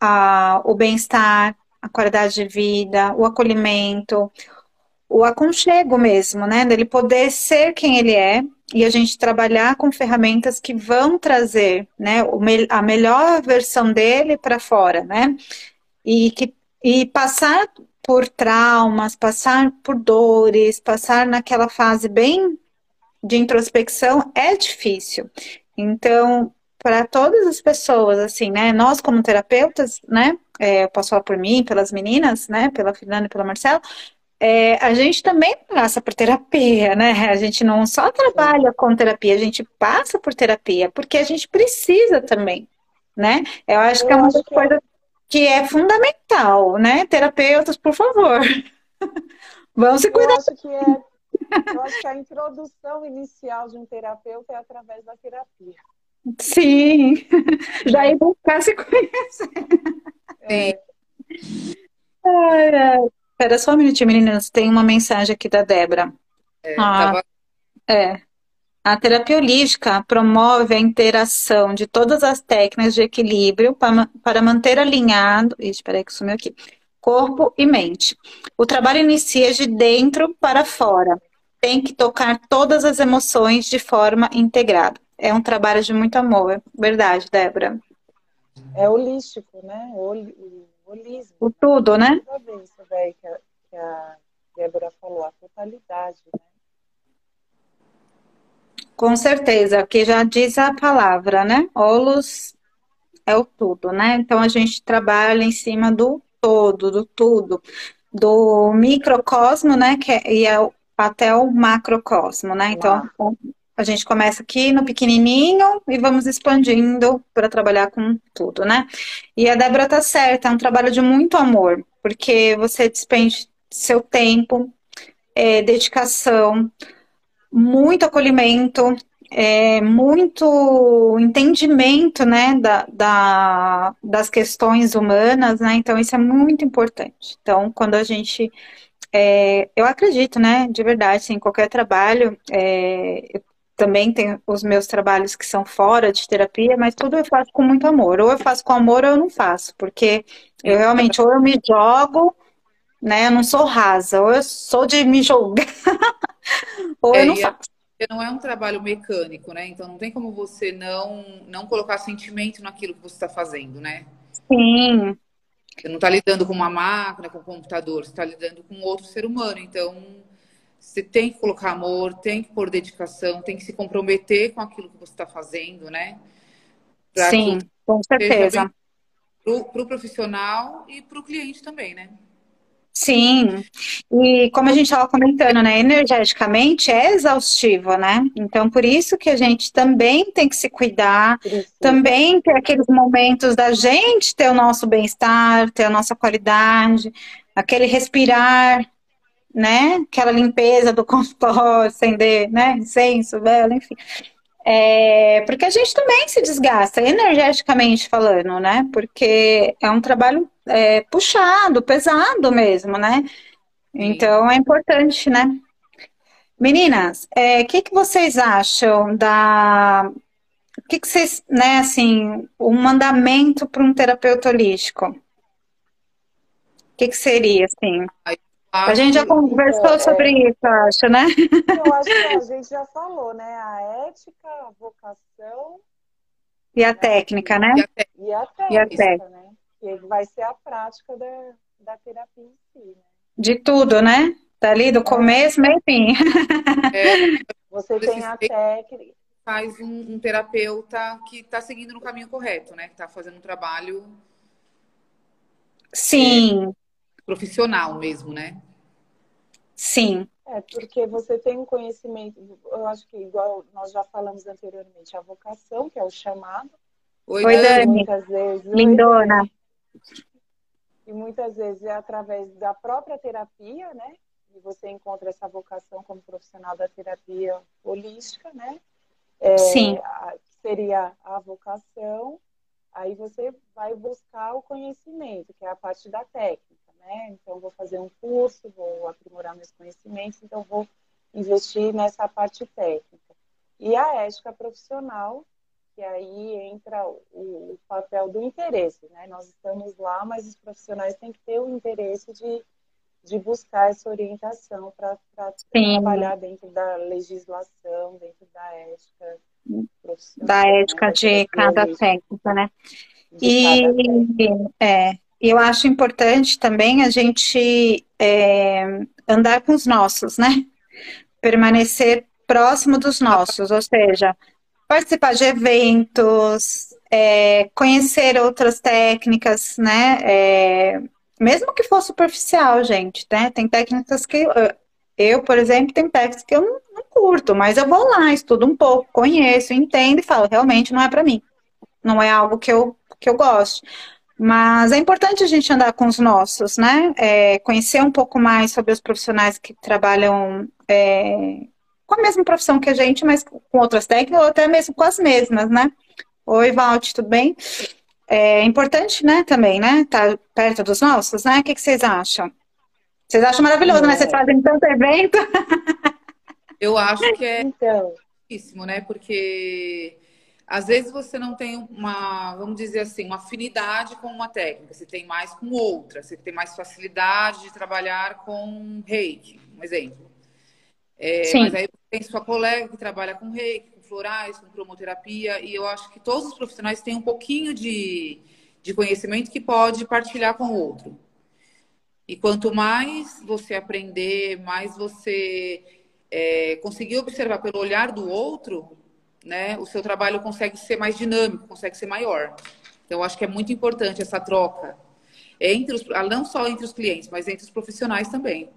a, o bem-estar, a qualidade de vida, o acolhimento, o aconchego mesmo, né? Dele poder ser quem ele é e a gente trabalhar com ferramentas que vão trazer, né, a melhor versão dele para fora, né? E que e passar por traumas, passar por dores, passar naquela fase bem de introspecção é difícil. Então, para todas as pessoas, assim, né? Nós, como terapeutas, né? É, eu posso falar por mim, pelas meninas, né? Pela Fernanda e pela Marcela, é, a gente também passa por terapia, né? A gente não só trabalha com terapia, a gente passa por terapia, porque a gente precisa também, né? Eu acho que é uma coisa que é fundamental, né? Terapeutas, por favor, vamos se cuidar. Eu acho que é, eu acho que a introdução inicial de um terapeuta é através da terapia. Sim, já ia buscar se conhecer. É. Ai, ai. Espera só um minutinho, meninas. Tem uma mensagem aqui da Débora. É, Ah, tava- É. A terapia holística promove a interação de todas as técnicas de equilíbrio para, para manter alinhado. Ixi, peraí que sumiu aqui. Corpo e mente. O trabalho inicia de dentro para fora. Tem que tocar todas as emoções de forma integrada. É um trabalho de muito amor. Verdade, Débora. É holístico, né? Holi- o holismo. O tudo, né? Toda isso daí que a, que a Débora falou, a totalidade, né? Com certeza, que já diz a palavra, né? Olos é o tudo, né? Então a gente trabalha em cima do todo, do tudo, do microcosmo, né? Que é, e é até o macrocosmo, né? Então a gente começa aqui no pequenininho e vamos expandindo para trabalhar com tudo, né? E a Débora tá certa, é um trabalho de muito amor, porque você despende seu tempo, é, dedicação, muito acolhimento, é, muito entendimento, né, da, da- das questões humanas, né? Então isso é muito importante. Então, quando a gente, é, eu acredito, né, de verdade, em qualquer trabalho, é, eu também tenho os meus trabalhos que são fora de terapia, mas tudo eu faço com muito amor. Ou eu faço com amor ou eu não faço, porque eu realmente, ou eu me jogo, né, eu não sou rasa, ou eu sou de me jogar, ou eu É, não e a- faço. não é um trabalho mecânico, né? Então não tem como você não não colocar sentimento naquilo que você está fazendo, né? Sim, Você não está lidando com uma máquina, com um computador, você está lidando com outro ser humano. Então, você tem que colocar amor, tem que pôr dedicação, tem que se comprometer com aquilo que você está fazendo, né? Pra sim, com certeza. para o profissional e para o cliente também, né? Sim, e como a gente estava comentando, né, energeticamente é exaustivo, né? Então, por isso que a gente também tem que se cuidar, também ter aqueles momentos da gente ter o nosso bem-estar, ter a nossa qualidade, aquele respirar, né? Aquela limpeza do consultório, acender, né? Incenso, vela, enfim. É, porque a gente também se desgasta, energeticamente falando, né? Porque é um trabalho é, puxado, pesado mesmo, né? Então é importante, né? Meninas, o que que vocês acham da. O que que vocês, né, assim, um mandamento para um terapeuta holístico? O que que seria, assim? A gente já conversou é- sobre isso, acho, né? Eu acho que a gente já falou, né? A ética, a vocação E a técnica, né? E a E a técnica, né? Que vai ser a prática da, da terapia em si, né? De tudo, né? Dali do começo, meio fim. Você tem a técnica, faz um, um terapeuta que está seguindo no caminho correto, né? Que está fazendo um trabalho Sim, profissional mesmo, né? sim, É, porque você tem um conhecimento, eu acho que igual nós já falamos anteriormente, a vocação, que é o chamado, Oi, Oi, Dani. muitas vezes, lindona. e muitas vezes é através da própria terapia, né? E você encontra essa vocação como profissional da terapia holística, né? É, Sim. a- seria a vocação, aí você vai buscar o conhecimento, que é a parte da técnica, né? Então, vou fazer um curso, vou aprimorar meus conhecimentos, então vou investir nessa parte técnica. E a ética profissional, que aí entra o, o papel do interesse, né? Nós estamos lá, mas os profissionais têm que ter o interesse de, de buscar essa orientação para trabalhar dentro da legislação, dentro da ética profissional. Da né? ética Da de cada técnica, né? de. E, é, eu acho importante também a gente é, andar com os nossos, né? Permanecer próximo dos nossos, ou seja, participar de eventos, é, conhecer outras técnicas, né? É, mesmo que for superficial, gente, né? Tem técnicas que eu, por exemplo, tem técnicas que eu não, não curto, mas eu vou lá, estudo um pouco, conheço, entendo e falo, realmente não é para mim. Não é algo que eu, que eu gosto. Mas é importante a gente andar com os nossos, né? É, conhecer um pouco mais sobre os profissionais que trabalham é, com a mesma profissão que a gente, mas com outras técnicas, ou até mesmo com as mesmas, né? Oi, Valt, tudo bem? É importante, né, também, né? Estar tá perto dos nossos, né? O que, que vocês acham? Vocês acham maravilhoso, né? Vocês fazem tanto evento. Eu acho que é então. né? Porque às vezes você não tem uma, vamos dizer assim, uma afinidade com uma técnica, você tem mais com outra, você tem mais facilidade de trabalhar com reiki, um exemplo. É, mas aí tem sua colega que trabalha com reiki, com florais, com cromoterapia, e eu acho que todos os profissionais têm um pouquinho de, de conhecimento que pode partilhar com o outro. E quanto mais você aprender, mais você é, conseguir observar pelo olhar do outro, né, o seu trabalho consegue ser mais dinâmico, consegue ser maior. Então, eu acho que é muito importante essa troca entre os, ah, não só entre os clientes, mas entre os profissionais também.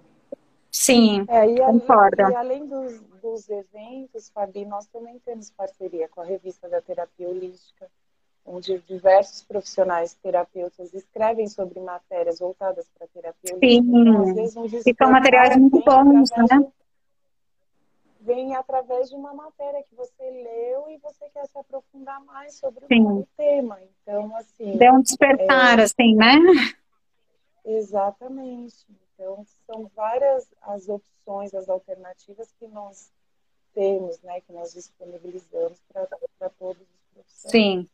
Sim, é, e concordo. E além dos, dos eventos, Fabi, nós também temos parceria com a revista da Terapia Holística, onde diversos profissionais terapeutas escrevem sobre matérias voltadas para a terapia holística. Sim, então, às vezes, um e são materiais muito bons, né? Vem através de uma matéria que você leu e você quer se aprofundar mais sobre Sim. o tema. Então, assim. Deu um despertar, é... assim, né? Exatamente. Então, são várias as opções, as alternativas que nós temos, né, que nós disponibilizamos para todos os profissionais. Sim.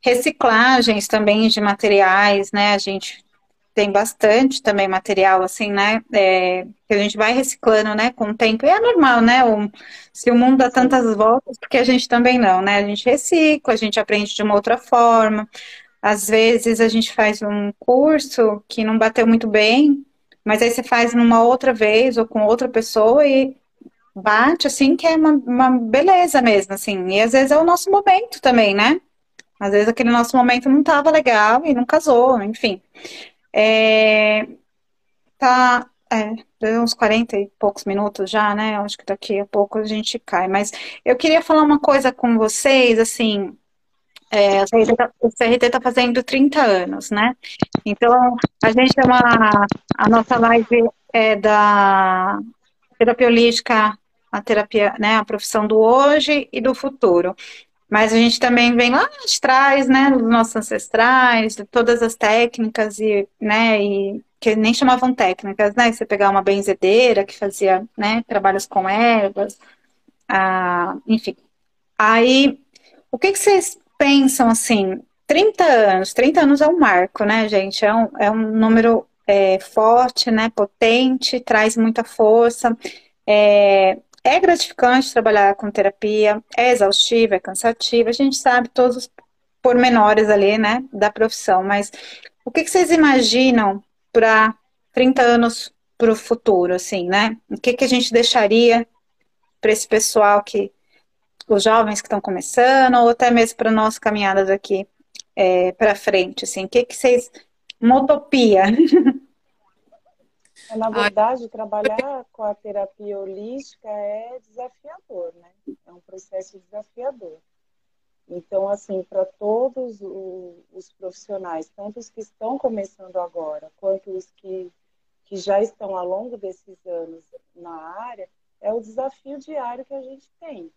Reciclagens também de materiais, né? A gente tem bastante também material, assim, né? É, que a gente vai reciclando, né, com o tempo. E é normal, né? O, se o mundo dá tantas voltas, porque a gente também não, né? A gente recicla, a gente aprende de uma outra forma. Às vezes a gente faz um curso que não bateu muito bem, mas aí você faz numa outra vez ou com outra pessoa e bate, assim, que é uma, uma beleza mesmo, assim. E às vezes é o nosso momento também, né? Às vezes aquele nosso momento não estava legal e não casou, enfim. É, tá, é, uns 40 e poucos minutos já, né? Acho que daqui a pouco a gente cai. Mas eu queria falar uma coisa com vocês, assim. É, o CRT está fazendo 30 anos, né? Então, a gente tem uma. A nossa live é da terapia holística, a terapia, né? A profissão do hoje e do futuro. Mas a gente também vem lá de trás, né, dos nossos ancestrais, de todas as técnicas e, né, e que nem chamavam técnicas, né? Você pegar uma benzedeira que fazia, né, trabalhos com ervas, ah, enfim. Aí, o que, que vocês pensam assim? 30 anos, 30 anos é um marco, né, gente? É um, é um número é, forte, né, potente, traz muita força. É, é gratificante trabalhar com terapia, é exaustivo, é cansativo, a gente sabe todos os pormenores ali, né, da profissão, mas o que, que vocês imaginam para 30 anos para o futuro, assim, né? O que, que a gente deixaria para esse pessoal que, os jovens que estão começando, ou até mesmo para nossa caminhada daqui é, para frente, assim, o que, que vocês. Uma utopia. Na verdade, trabalhar com a terapia holística é desafiador, né? É um processo desafiador. Então, assim, para todos os profissionais, tanto os que estão começando agora, quanto os que, que já estão ao longo desses anos na área, é o desafio diário que a gente tem,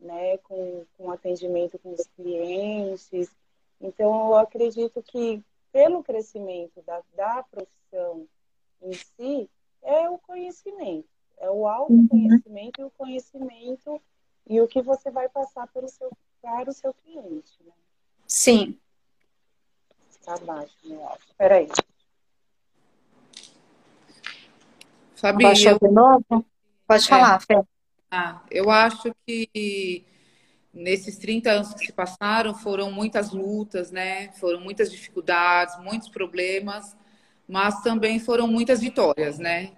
né? Com, com atendimento com os clientes. Então, eu acredito que, pelo crescimento da, da profissão, em si é o conhecimento, é o autoconhecimento uhum. e o conhecimento e o que você vai passar pelo seu, para o seu cliente. Né? Sim. Está baixo, meu áudio. Espera aí. Fabi, eu... de novo? Pode é. falar, Fê. Ah, eu acho que nesses 30 anos que se passaram, foram muitas lutas, né? Foram muitas dificuldades, muitos problemas, mas também foram muitas vitórias, né?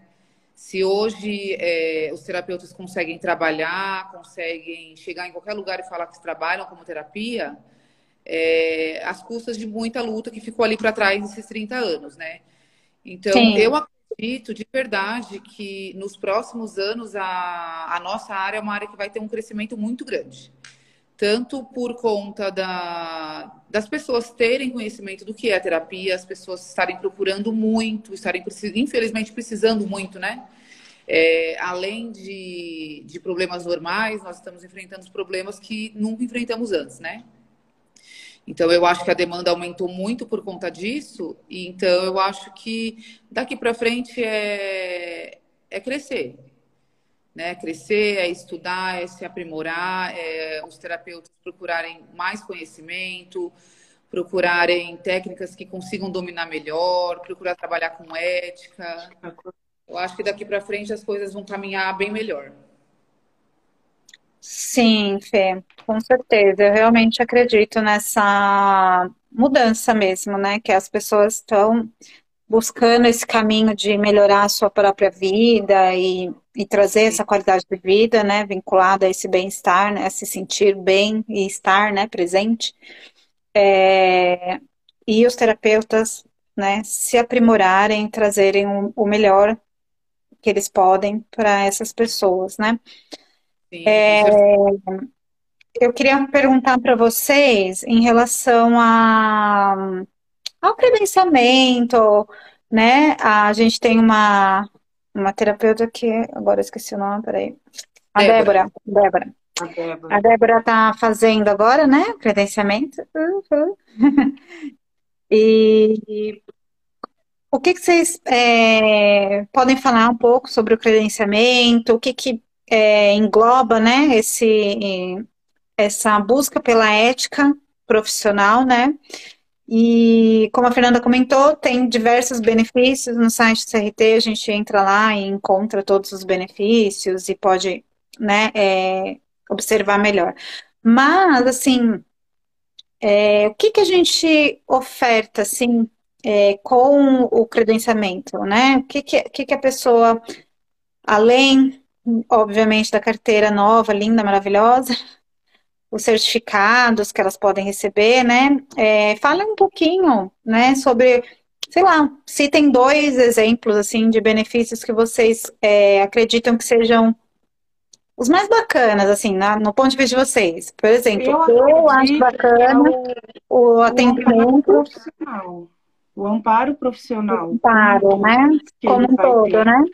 Se hoje é, os terapeutas conseguem trabalhar, conseguem chegar em qualquer lugar e falar que trabalham como terapia, é, às custas de muita luta que ficou ali para trás nesses 30 anos, né? Então, Sim. eu acredito de verdade que nos próximos anos a, a nossa área é uma área que vai ter um crescimento muito grande. Tanto por conta da, das pessoas terem conhecimento do que é terapia, as pessoas estarem procurando muito, estarem infelizmente precisando muito, né? É, além de, de problemas normais, nós estamos enfrentando problemas que nunca enfrentamos antes, né? Então, eu acho que a demanda aumentou muito por conta disso. E, então, eu acho que daqui para frente é, é crescer. Né? Crescer, é estudar, é se aprimorar, é os terapeutas procurarem mais conhecimento, procurarem técnicas que consigam dominar melhor, procurar trabalhar com ética. Eu acho que daqui para frente as coisas vão caminhar bem melhor. Sim, Fê, com certeza. Eu realmente acredito nessa mudança mesmo, né? Que as pessoas estão buscando esse caminho de melhorar a sua própria vida e, e trazer essa qualidade de vida, né? Vinculada a esse bem-estar, né? A se sentir bem e estar, né? Presente. É, e os terapeutas, né? Se aprimorarem, trazerem o, o melhor que eles podem para essas pessoas, né? É, eu queria perguntar para vocês em relação a, ao credenciamento, né? A gente tem uma, uma terapeuta que agora eu esqueci o nome, peraí. A Débora. Débora. A Débora está fazendo agora, né? Credenciamento. Uhum. e o que, que vocês é, podem falar um pouco sobre o credenciamento? O que, que é, engloba, né, esse, essa busca pela ética profissional, né? E como a Fernanda comentou, tem diversos benefícios no site do CRT, a gente entra lá e encontra todos os benefícios e pode, né, é, observar melhor. Mas, assim, é, o que, que a gente oferta, assim, é, com o credenciamento, né? O que, que, que, que a pessoa, além obviamente, da carteira nova, linda, maravilhosa, os certificados que elas podem receber, né? É, fale um pouquinho, né, sobre, sei lá, citem dois exemplos, assim, de benefícios que vocês é, acreditam que sejam os mais bacanas, assim, na, no ponto de vista de vocês. Por exemplo, eu, eu acho bacana o, o atendimento. O amparo profissional. O amparo, né? Como um todo, ter. né?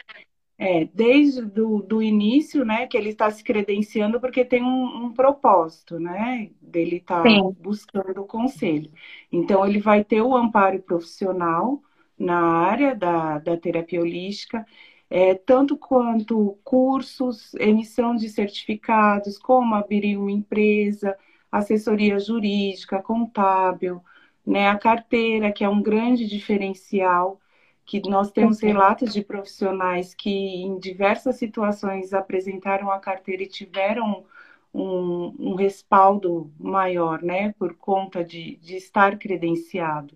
É, desde do, do início, né, que ele está se credenciando porque tem um, um propósito, né, dele estar tá buscando o conselho. Então, ele vai ter o amparo profissional na área da, da terapia holística, é, tanto quanto cursos, emissão de certificados, como abrir uma empresa, assessoria jurídica, contábil, né, a carteira, que é um grande diferencial que nós temos relatos de profissionais que em diversas situações apresentaram a carteira e tiveram um, um respaldo maior, né, por conta de, de estar credenciado,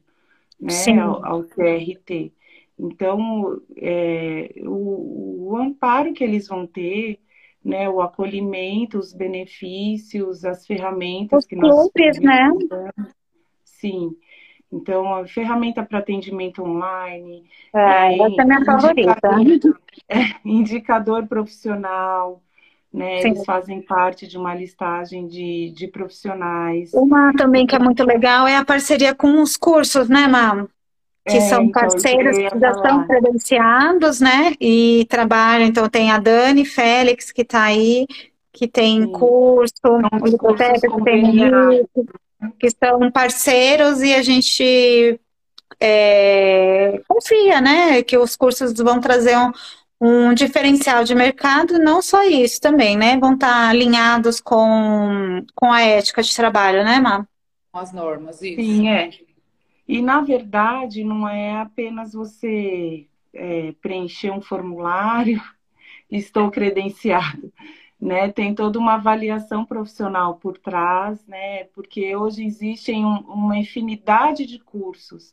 né, ao, ao CRT. Então, é, o, o, amparo que eles vão ter, né, o acolhimento, os benefícios, as ferramentas os que nós clubes, né? Sim. Então, a ferramenta para atendimento online. É, é, essa é a minha favorita. É, indicador profissional. Né? Eles fazem parte de uma listagem de, de profissionais. Uma também que é muito legal é a parceria com os cursos, né, Mam? Que é, são então, parceiros que já estão credenciados, né? E trabalham. Então, tem a Dani Félix, que está aí, que tem Sim. curso, o tem que são parceiros e a gente é, confia, né, que os cursos vão trazer um, um diferencial de mercado, não só isso também, né, vão estar alinhados com, com a ética de trabalho, né, Má? Com as normas, isso. Sim, é. E, na verdade, não é apenas você é, preencher um formulário, estou credenciado né? Tem toda uma avaliação profissional por trás, né? Porque hoje existem um, uma infinidade de cursos,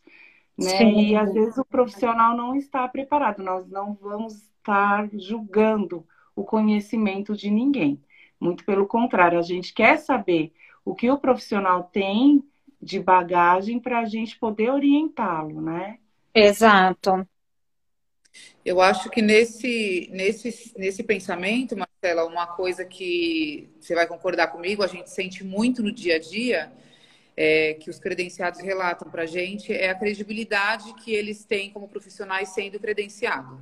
né? Sim. E às vezes o profissional não está preparado. Nós não vamos estar julgando o conhecimento de ninguém. Muito pelo contrário, a gente quer saber o que o profissional tem de bagagem para a gente poder orientá-lo, né? Exato. Eu acho que nesse, nesse, nesse pensamento, Marcela, uma coisa que você vai concordar comigo, a gente sente muito no dia a dia, é, que os credenciados relatam para a gente, é a credibilidade que eles têm como profissionais sendo credenciados.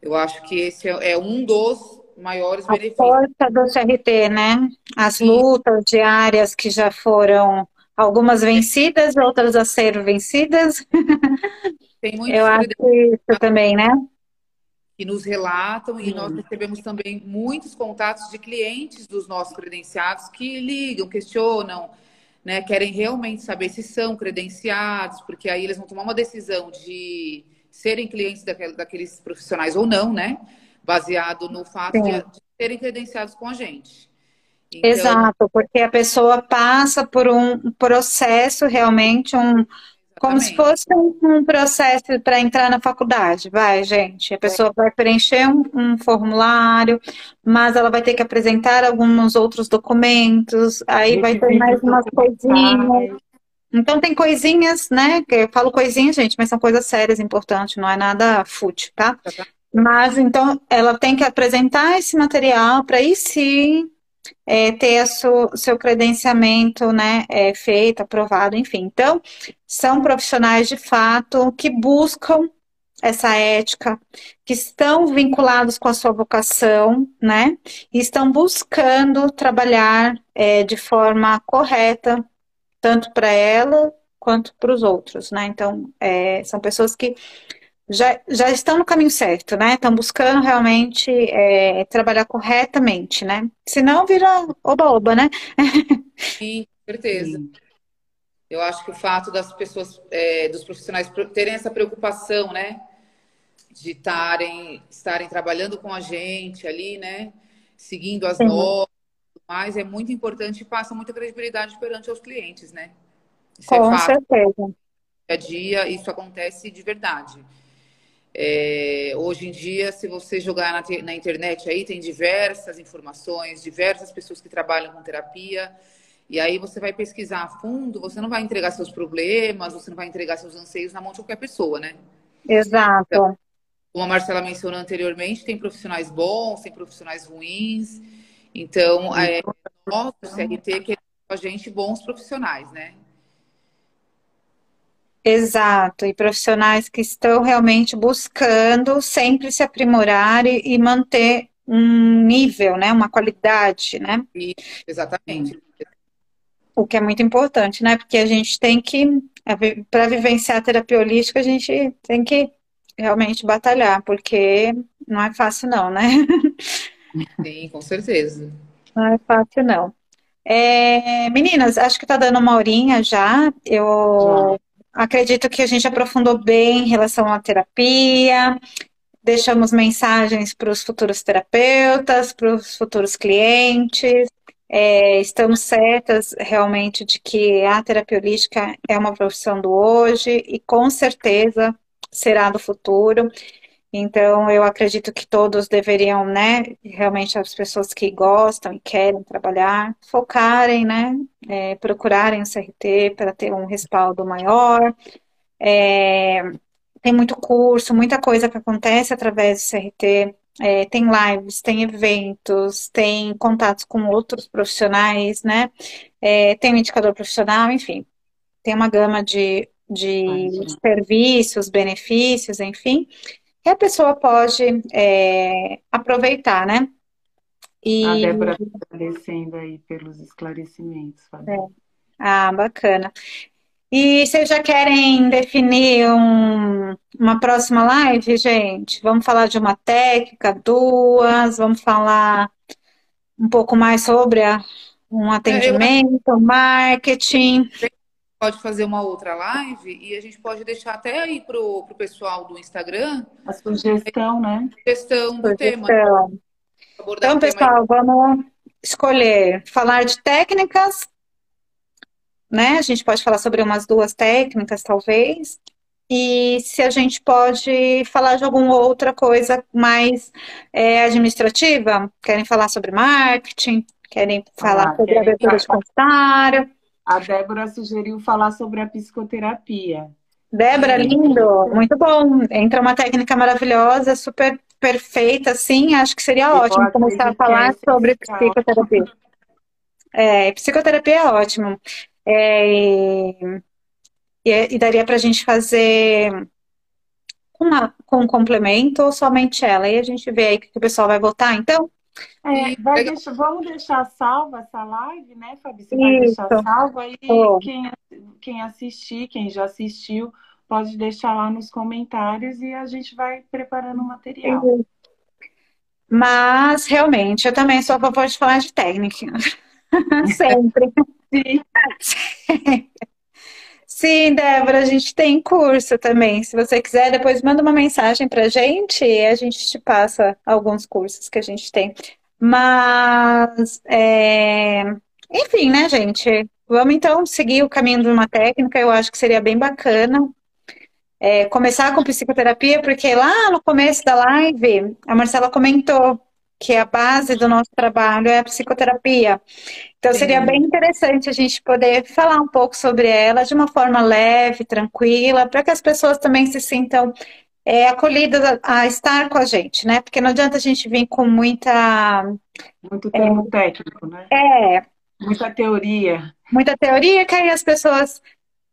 Eu acho que esse é, é um dos maiores a benefícios. A força do CRT, né? As Sim. lutas diárias que já foram algumas vencidas, outras a ser vencidas. Tem muitos Eu acho isso também, né? Que nos relatam e nós recebemos também muitos contatos de clientes dos nossos credenciados que ligam, questionam, né, querem realmente saber se são credenciados, porque aí eles vão tomar uma decisão de serem clientes daqueles profissionais ou não, né? Baseado no fato de, de serem credenciados com a gente. Então... Exato, porque a pessoa passa por um processo realmente, um, como se fosse um, processo para entrar na faculdade, vai, gente. A pessoa vai preencher um, um, formulário, mas ela vai ter que apresentar alguns outros documentos, aí vai ter mais umas coisinhas. Então tem coisinhas, né? Que eu falo coisinhas, gente, mas são coisas sérias, importantes, não é nada fútil, tá? Mas então ela tem que apresentar esse material para aí sim é, ter o seu credenciamento né, é, feito, aprovado, enfim. Então, são profissionais de fato que buscam essa ética, que estão vinculados com a sua vocação, né? E estão buscando trabalhar é, de forma correta, tanto para ela quanto para os outros, né? Então, é, são pessoas que já, já estão no caminho certo, né? Estão buscando realmente é, trabalhar corretamente, né? Senão vira oba-oba, né? Sim, certeza. Sim. Eu acho que o fato das pessoas, é, dos profissionais terem essa preocupação, né? De tarem, estarem trabalhando com a gente ali, né? Seguindo as Sim. normas mais, é muito importante e passa muita credibilidade perante os clientes, né? Isso é com é certeza. Dia a dia, isso acontece de verdade. É, hoje em dia, se você jogar na, na, internet aí, tem diversas informações, diversas pessoas que trabalham com terapia. E aí você vai pesquisar a fundo, você não vai entregar seus problemas, você não vai entregar seus anseios na mão de qualquer pessoa, né? Exato. Então, como a Marcela mencionou anteriormente, tem profissionais bons, tem profissionais ruins. Então, é, nós do CRT queremos a gente bons profissionais, né? Exato, e profissionais que estão realmente buscando sempre se aprimorar e, e manter um nível, né, uma qualidade, né? Isso, exatamente. O que é muito importante, né? Porque a gente tem que, para vivenciar a terapia holística, a gente tem que realmente batalhar, porque não é fácil não, né? Sim, com certeza. Não é fácil não. É, meninas, acho que tá dando uma horinha já. Eu já. Acredito que a gente aprofundou bem em relação à terapia, deixamos mensagens para os futuros terapeutas, para os futuros clientes. É, estamos certas realmente de que a terapia holística é uma profissão do hoje e com certeza será do futuro. Então, eu acredito que todos deveriam, né, realmente as pessoas que gostam e querem trabalhar, focarem, né, é, procurarem o CRT para ter um respaldo maior. É, tem muito curso, muita coisa que acontece através do CRT. É, tem lives, tem eventos, tem contatos com outros profissionais, né? É, tem um indicador profissional, enfim, tem uma gama de, de serviços, benefícios, enfim que a pessoa pode é, aproveitar, né? E... A Débora agradecendo aí pelos esclarecimentos, É. Ah, bacana. E vocês já querem definir um, uma próxima live, gente? Vamos falar de uma técnica, duas, vamos falar um pouco mais sobre a, um atendimento, é, eu... marketing pode fazer uma outra live e a gente pode deixar até aí pro, pro pessoal do Instagram a sugestão, né? Sugestão do sugestão. tema. Então, pessoal, vamos escolher falar de técnicas, né? A gente pode falar sobre umas duas técnicas, talvez. E se a gente pode falar de alguma outra coisa mais é, administrativa? Querem falar sobre marketing? Querem falar ah, sobre querem abertura de comentário? A Débora sugeriu falar sobre a psicoterapia. Débora, lindo, muito bom. Entra uma técnica maravilhosa, super perfeita, sim. Acho que seria ótimo começar a falar sobre psicoterapia. É, psicoterapia é ótimo. É, e, e, daria para a gente fazer uma, com um complemento ou somente ela. E a gente vê aí que o pessoal vai votar, então? É, deixar, vamos deixar salva essa live, né, Fabi? Você vai deixar salva aí quem, quem assistir, quem já assistiu, pode deixar lá nos comentários e a gente vai preparando o material. Mas, realmente, eu também sou a favor de falar de técnica. Sempre. Sim. Sim, Débora, a gente tem curso também. Se você quiser, depois manda uma mensagem pra gente e a gente te passa alguns cursos que a gente tem. Mas, é... enfim, né, gente? Vamos então seguir o caminho de uma técnica, eu acho que seria bem bacana é, começar com psicoterapia, porque lá no começo da live, a Marcela comentou que a base do nosso trabalho é a psicoterapia. Então, seria bem interessante a gente poder falar um pouco sobre ela de uma forma leve, tranquila, para que as pessoas também se sintam é, acolhidas a, a, estar com a gente, né? Porque não adianta a gente vir com muita. Muito termo é, técnico, né? É. Muita teoria. Muita teoria, que aí as pessoas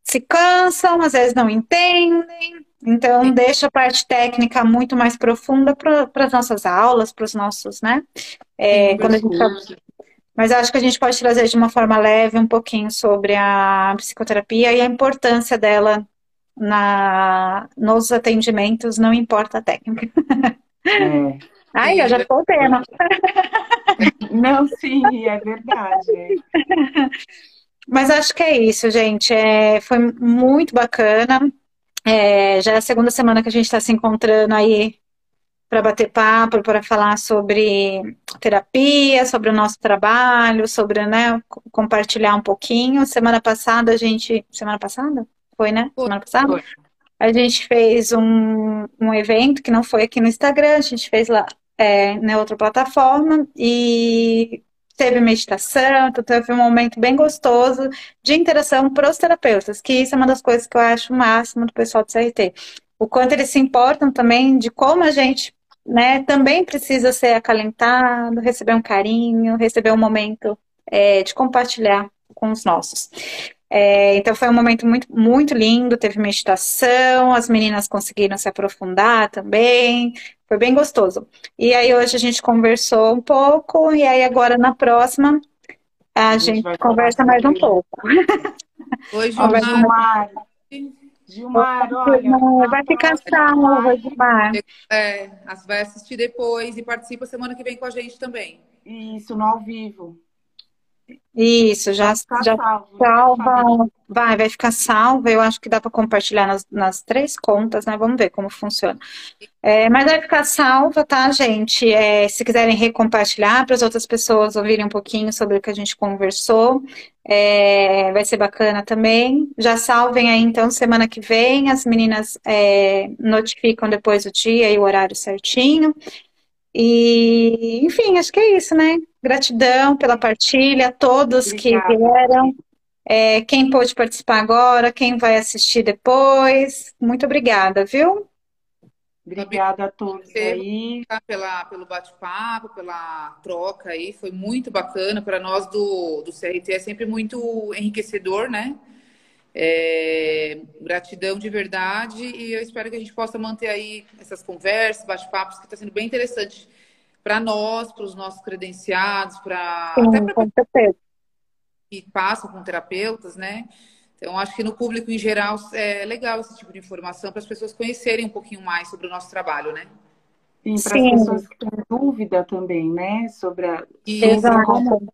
se cansam, às vezes não entendem. Então, deixa a parte técnica muito mais profunda para as nossas aulas, para os nossos, né? É, Sim, quando a gente tá... Mas acho que a gente pode trazer de uma forma leve um pouquinho sobre a psicoterapia e a importância dela na, nos atendimentos, não importa a técnica. É. Ai, eu já estou tema. Não, sim, é verdade. Mas acho que é isso, gente. É, foi muito bacana. É, já é a segunda semana que a gente está se encontrando aí para bater papo, para falar sobre terapia, sobre o nosso trabalho, sobre, né, compartilhar um pouquinho. Semana passada a gente. Semana passada? Foi, né? Semana passada? Foi. A gente fez um, um evento que não foi aqui no Instagram, a gente fez lá é, na outra plataforma e teve meditação, então teve um momento bem gostoso de interação para os terapeutas, que isso é uma das coisas que eu acho o máximo do pessoal do CRT. O quanto eles se importam também de como a gente né, também precisa ser acalentado, receber um carinho, receber um momento é, de compartilhar com os nossos. É, então foi um momento muito, muito lindo, teve meditação, as meninas conseguiram se aprofundar também, foi bem gostoso. E aí hoje a gente conversou um pouco, e aí agora na próxima a, a gente, gente conversa mais um pouco. Oi, Gilmar. Gilmar, olha. Vai ficar salva, Gilmar. É, vai assistir depois e participa semana que vem com a gente também. Isso, no ao vivo. Isso, já, já salvo, salva. Vai, vai ficar salva. Eu acho que dá para compartilhar nas, nas, três contas, né? Vamos ver como funciona. É, mas vai ficar salva, tá, gente? É, se quiserem recompartilhar para as outras pessoas ouvirem um pouquinho sobre o que a gente conversou, é, vai ser bacana também. Já salvem aí, então, semana que vem. As meninas é, notificam depois o dia e o horário certinho. E, enfim, acho que é isso, né? Gratidão pela partilha, todos Obrigada. que vieram. É, quem pôde participar agora, quem vai assistir depois. Muito obrigada, viu? Obrigada a todos aí. Pela, pelo bate-papo, pela troca aí. Foi muito bacana. Para nós do, do CRT é sempre muito enriquecedor, né? É, gratidão de verdade e eu espero que a gente possa manter aí essas conversas, bate-papos, que está sendo bem interessante para nós, para os nossos credenciados, para até para que passam com terapeutas, né? Então, acho que no público em geral é legal esse tipo de informação para as pessoas conhecerem um pouquinho mais sobre o nosso trabalho, né? Sim, para as pessoas que têm dúvida também, né? Sobre a, como,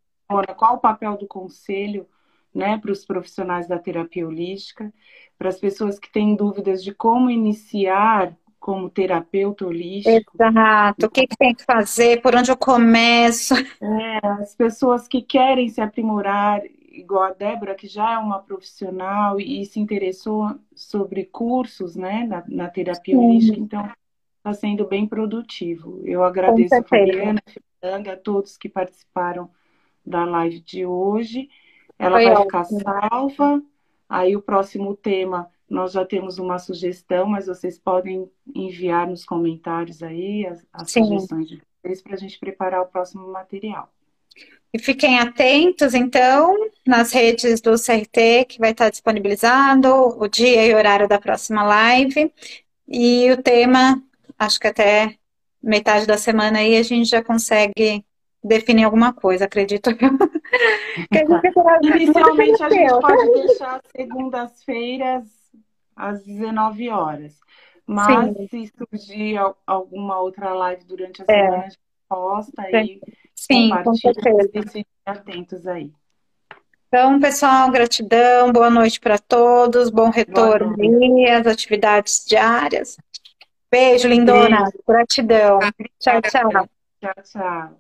qual o papel do conselho né, para os profissionais da terapia holística, para as pessoas que têm dúvidas de como iniciar como terapeuta holístico. Exato. O que, que tem que fazer? Por onde eu começo? É, as pessoas que querem se aprimorar, igual a Débora, que já é uma profissional e se interessou sobre cursos né, na, na terapia Sim. holística, então está sendo bem produtivo. Eu agradeço a Fabiana, a todos que participaram da live de hoje. Ela Foi vai ótimo. ficar salva. Aí o próximo tema nós já temos uma sugestão, mas vocês podem enviar nos comentários aí as, as sugestões de vocês para a gente preparar o próximo material. E fiquem atentos, então, nas redes do CRT, que vai estar disponibilizado o dia e horário da próxima live. E o tema, acho que até metade da semana aí a gente já consegue definir alguma coisa, acredito eu. Inicialmente a gente pode deixar segundas-feiras às 19 horas. Mas Sim. se surgir alguma outra live durante a é. semana, é. a gente posta aí. Sim, com certeza. Atentos aí. Então, pessoal, gratidão, boa noite para todos, bom retorno aí às atividades diárias. Beijo, lindona. Beijo. Gratidão. Tchau, tchau. Tchau, tchau.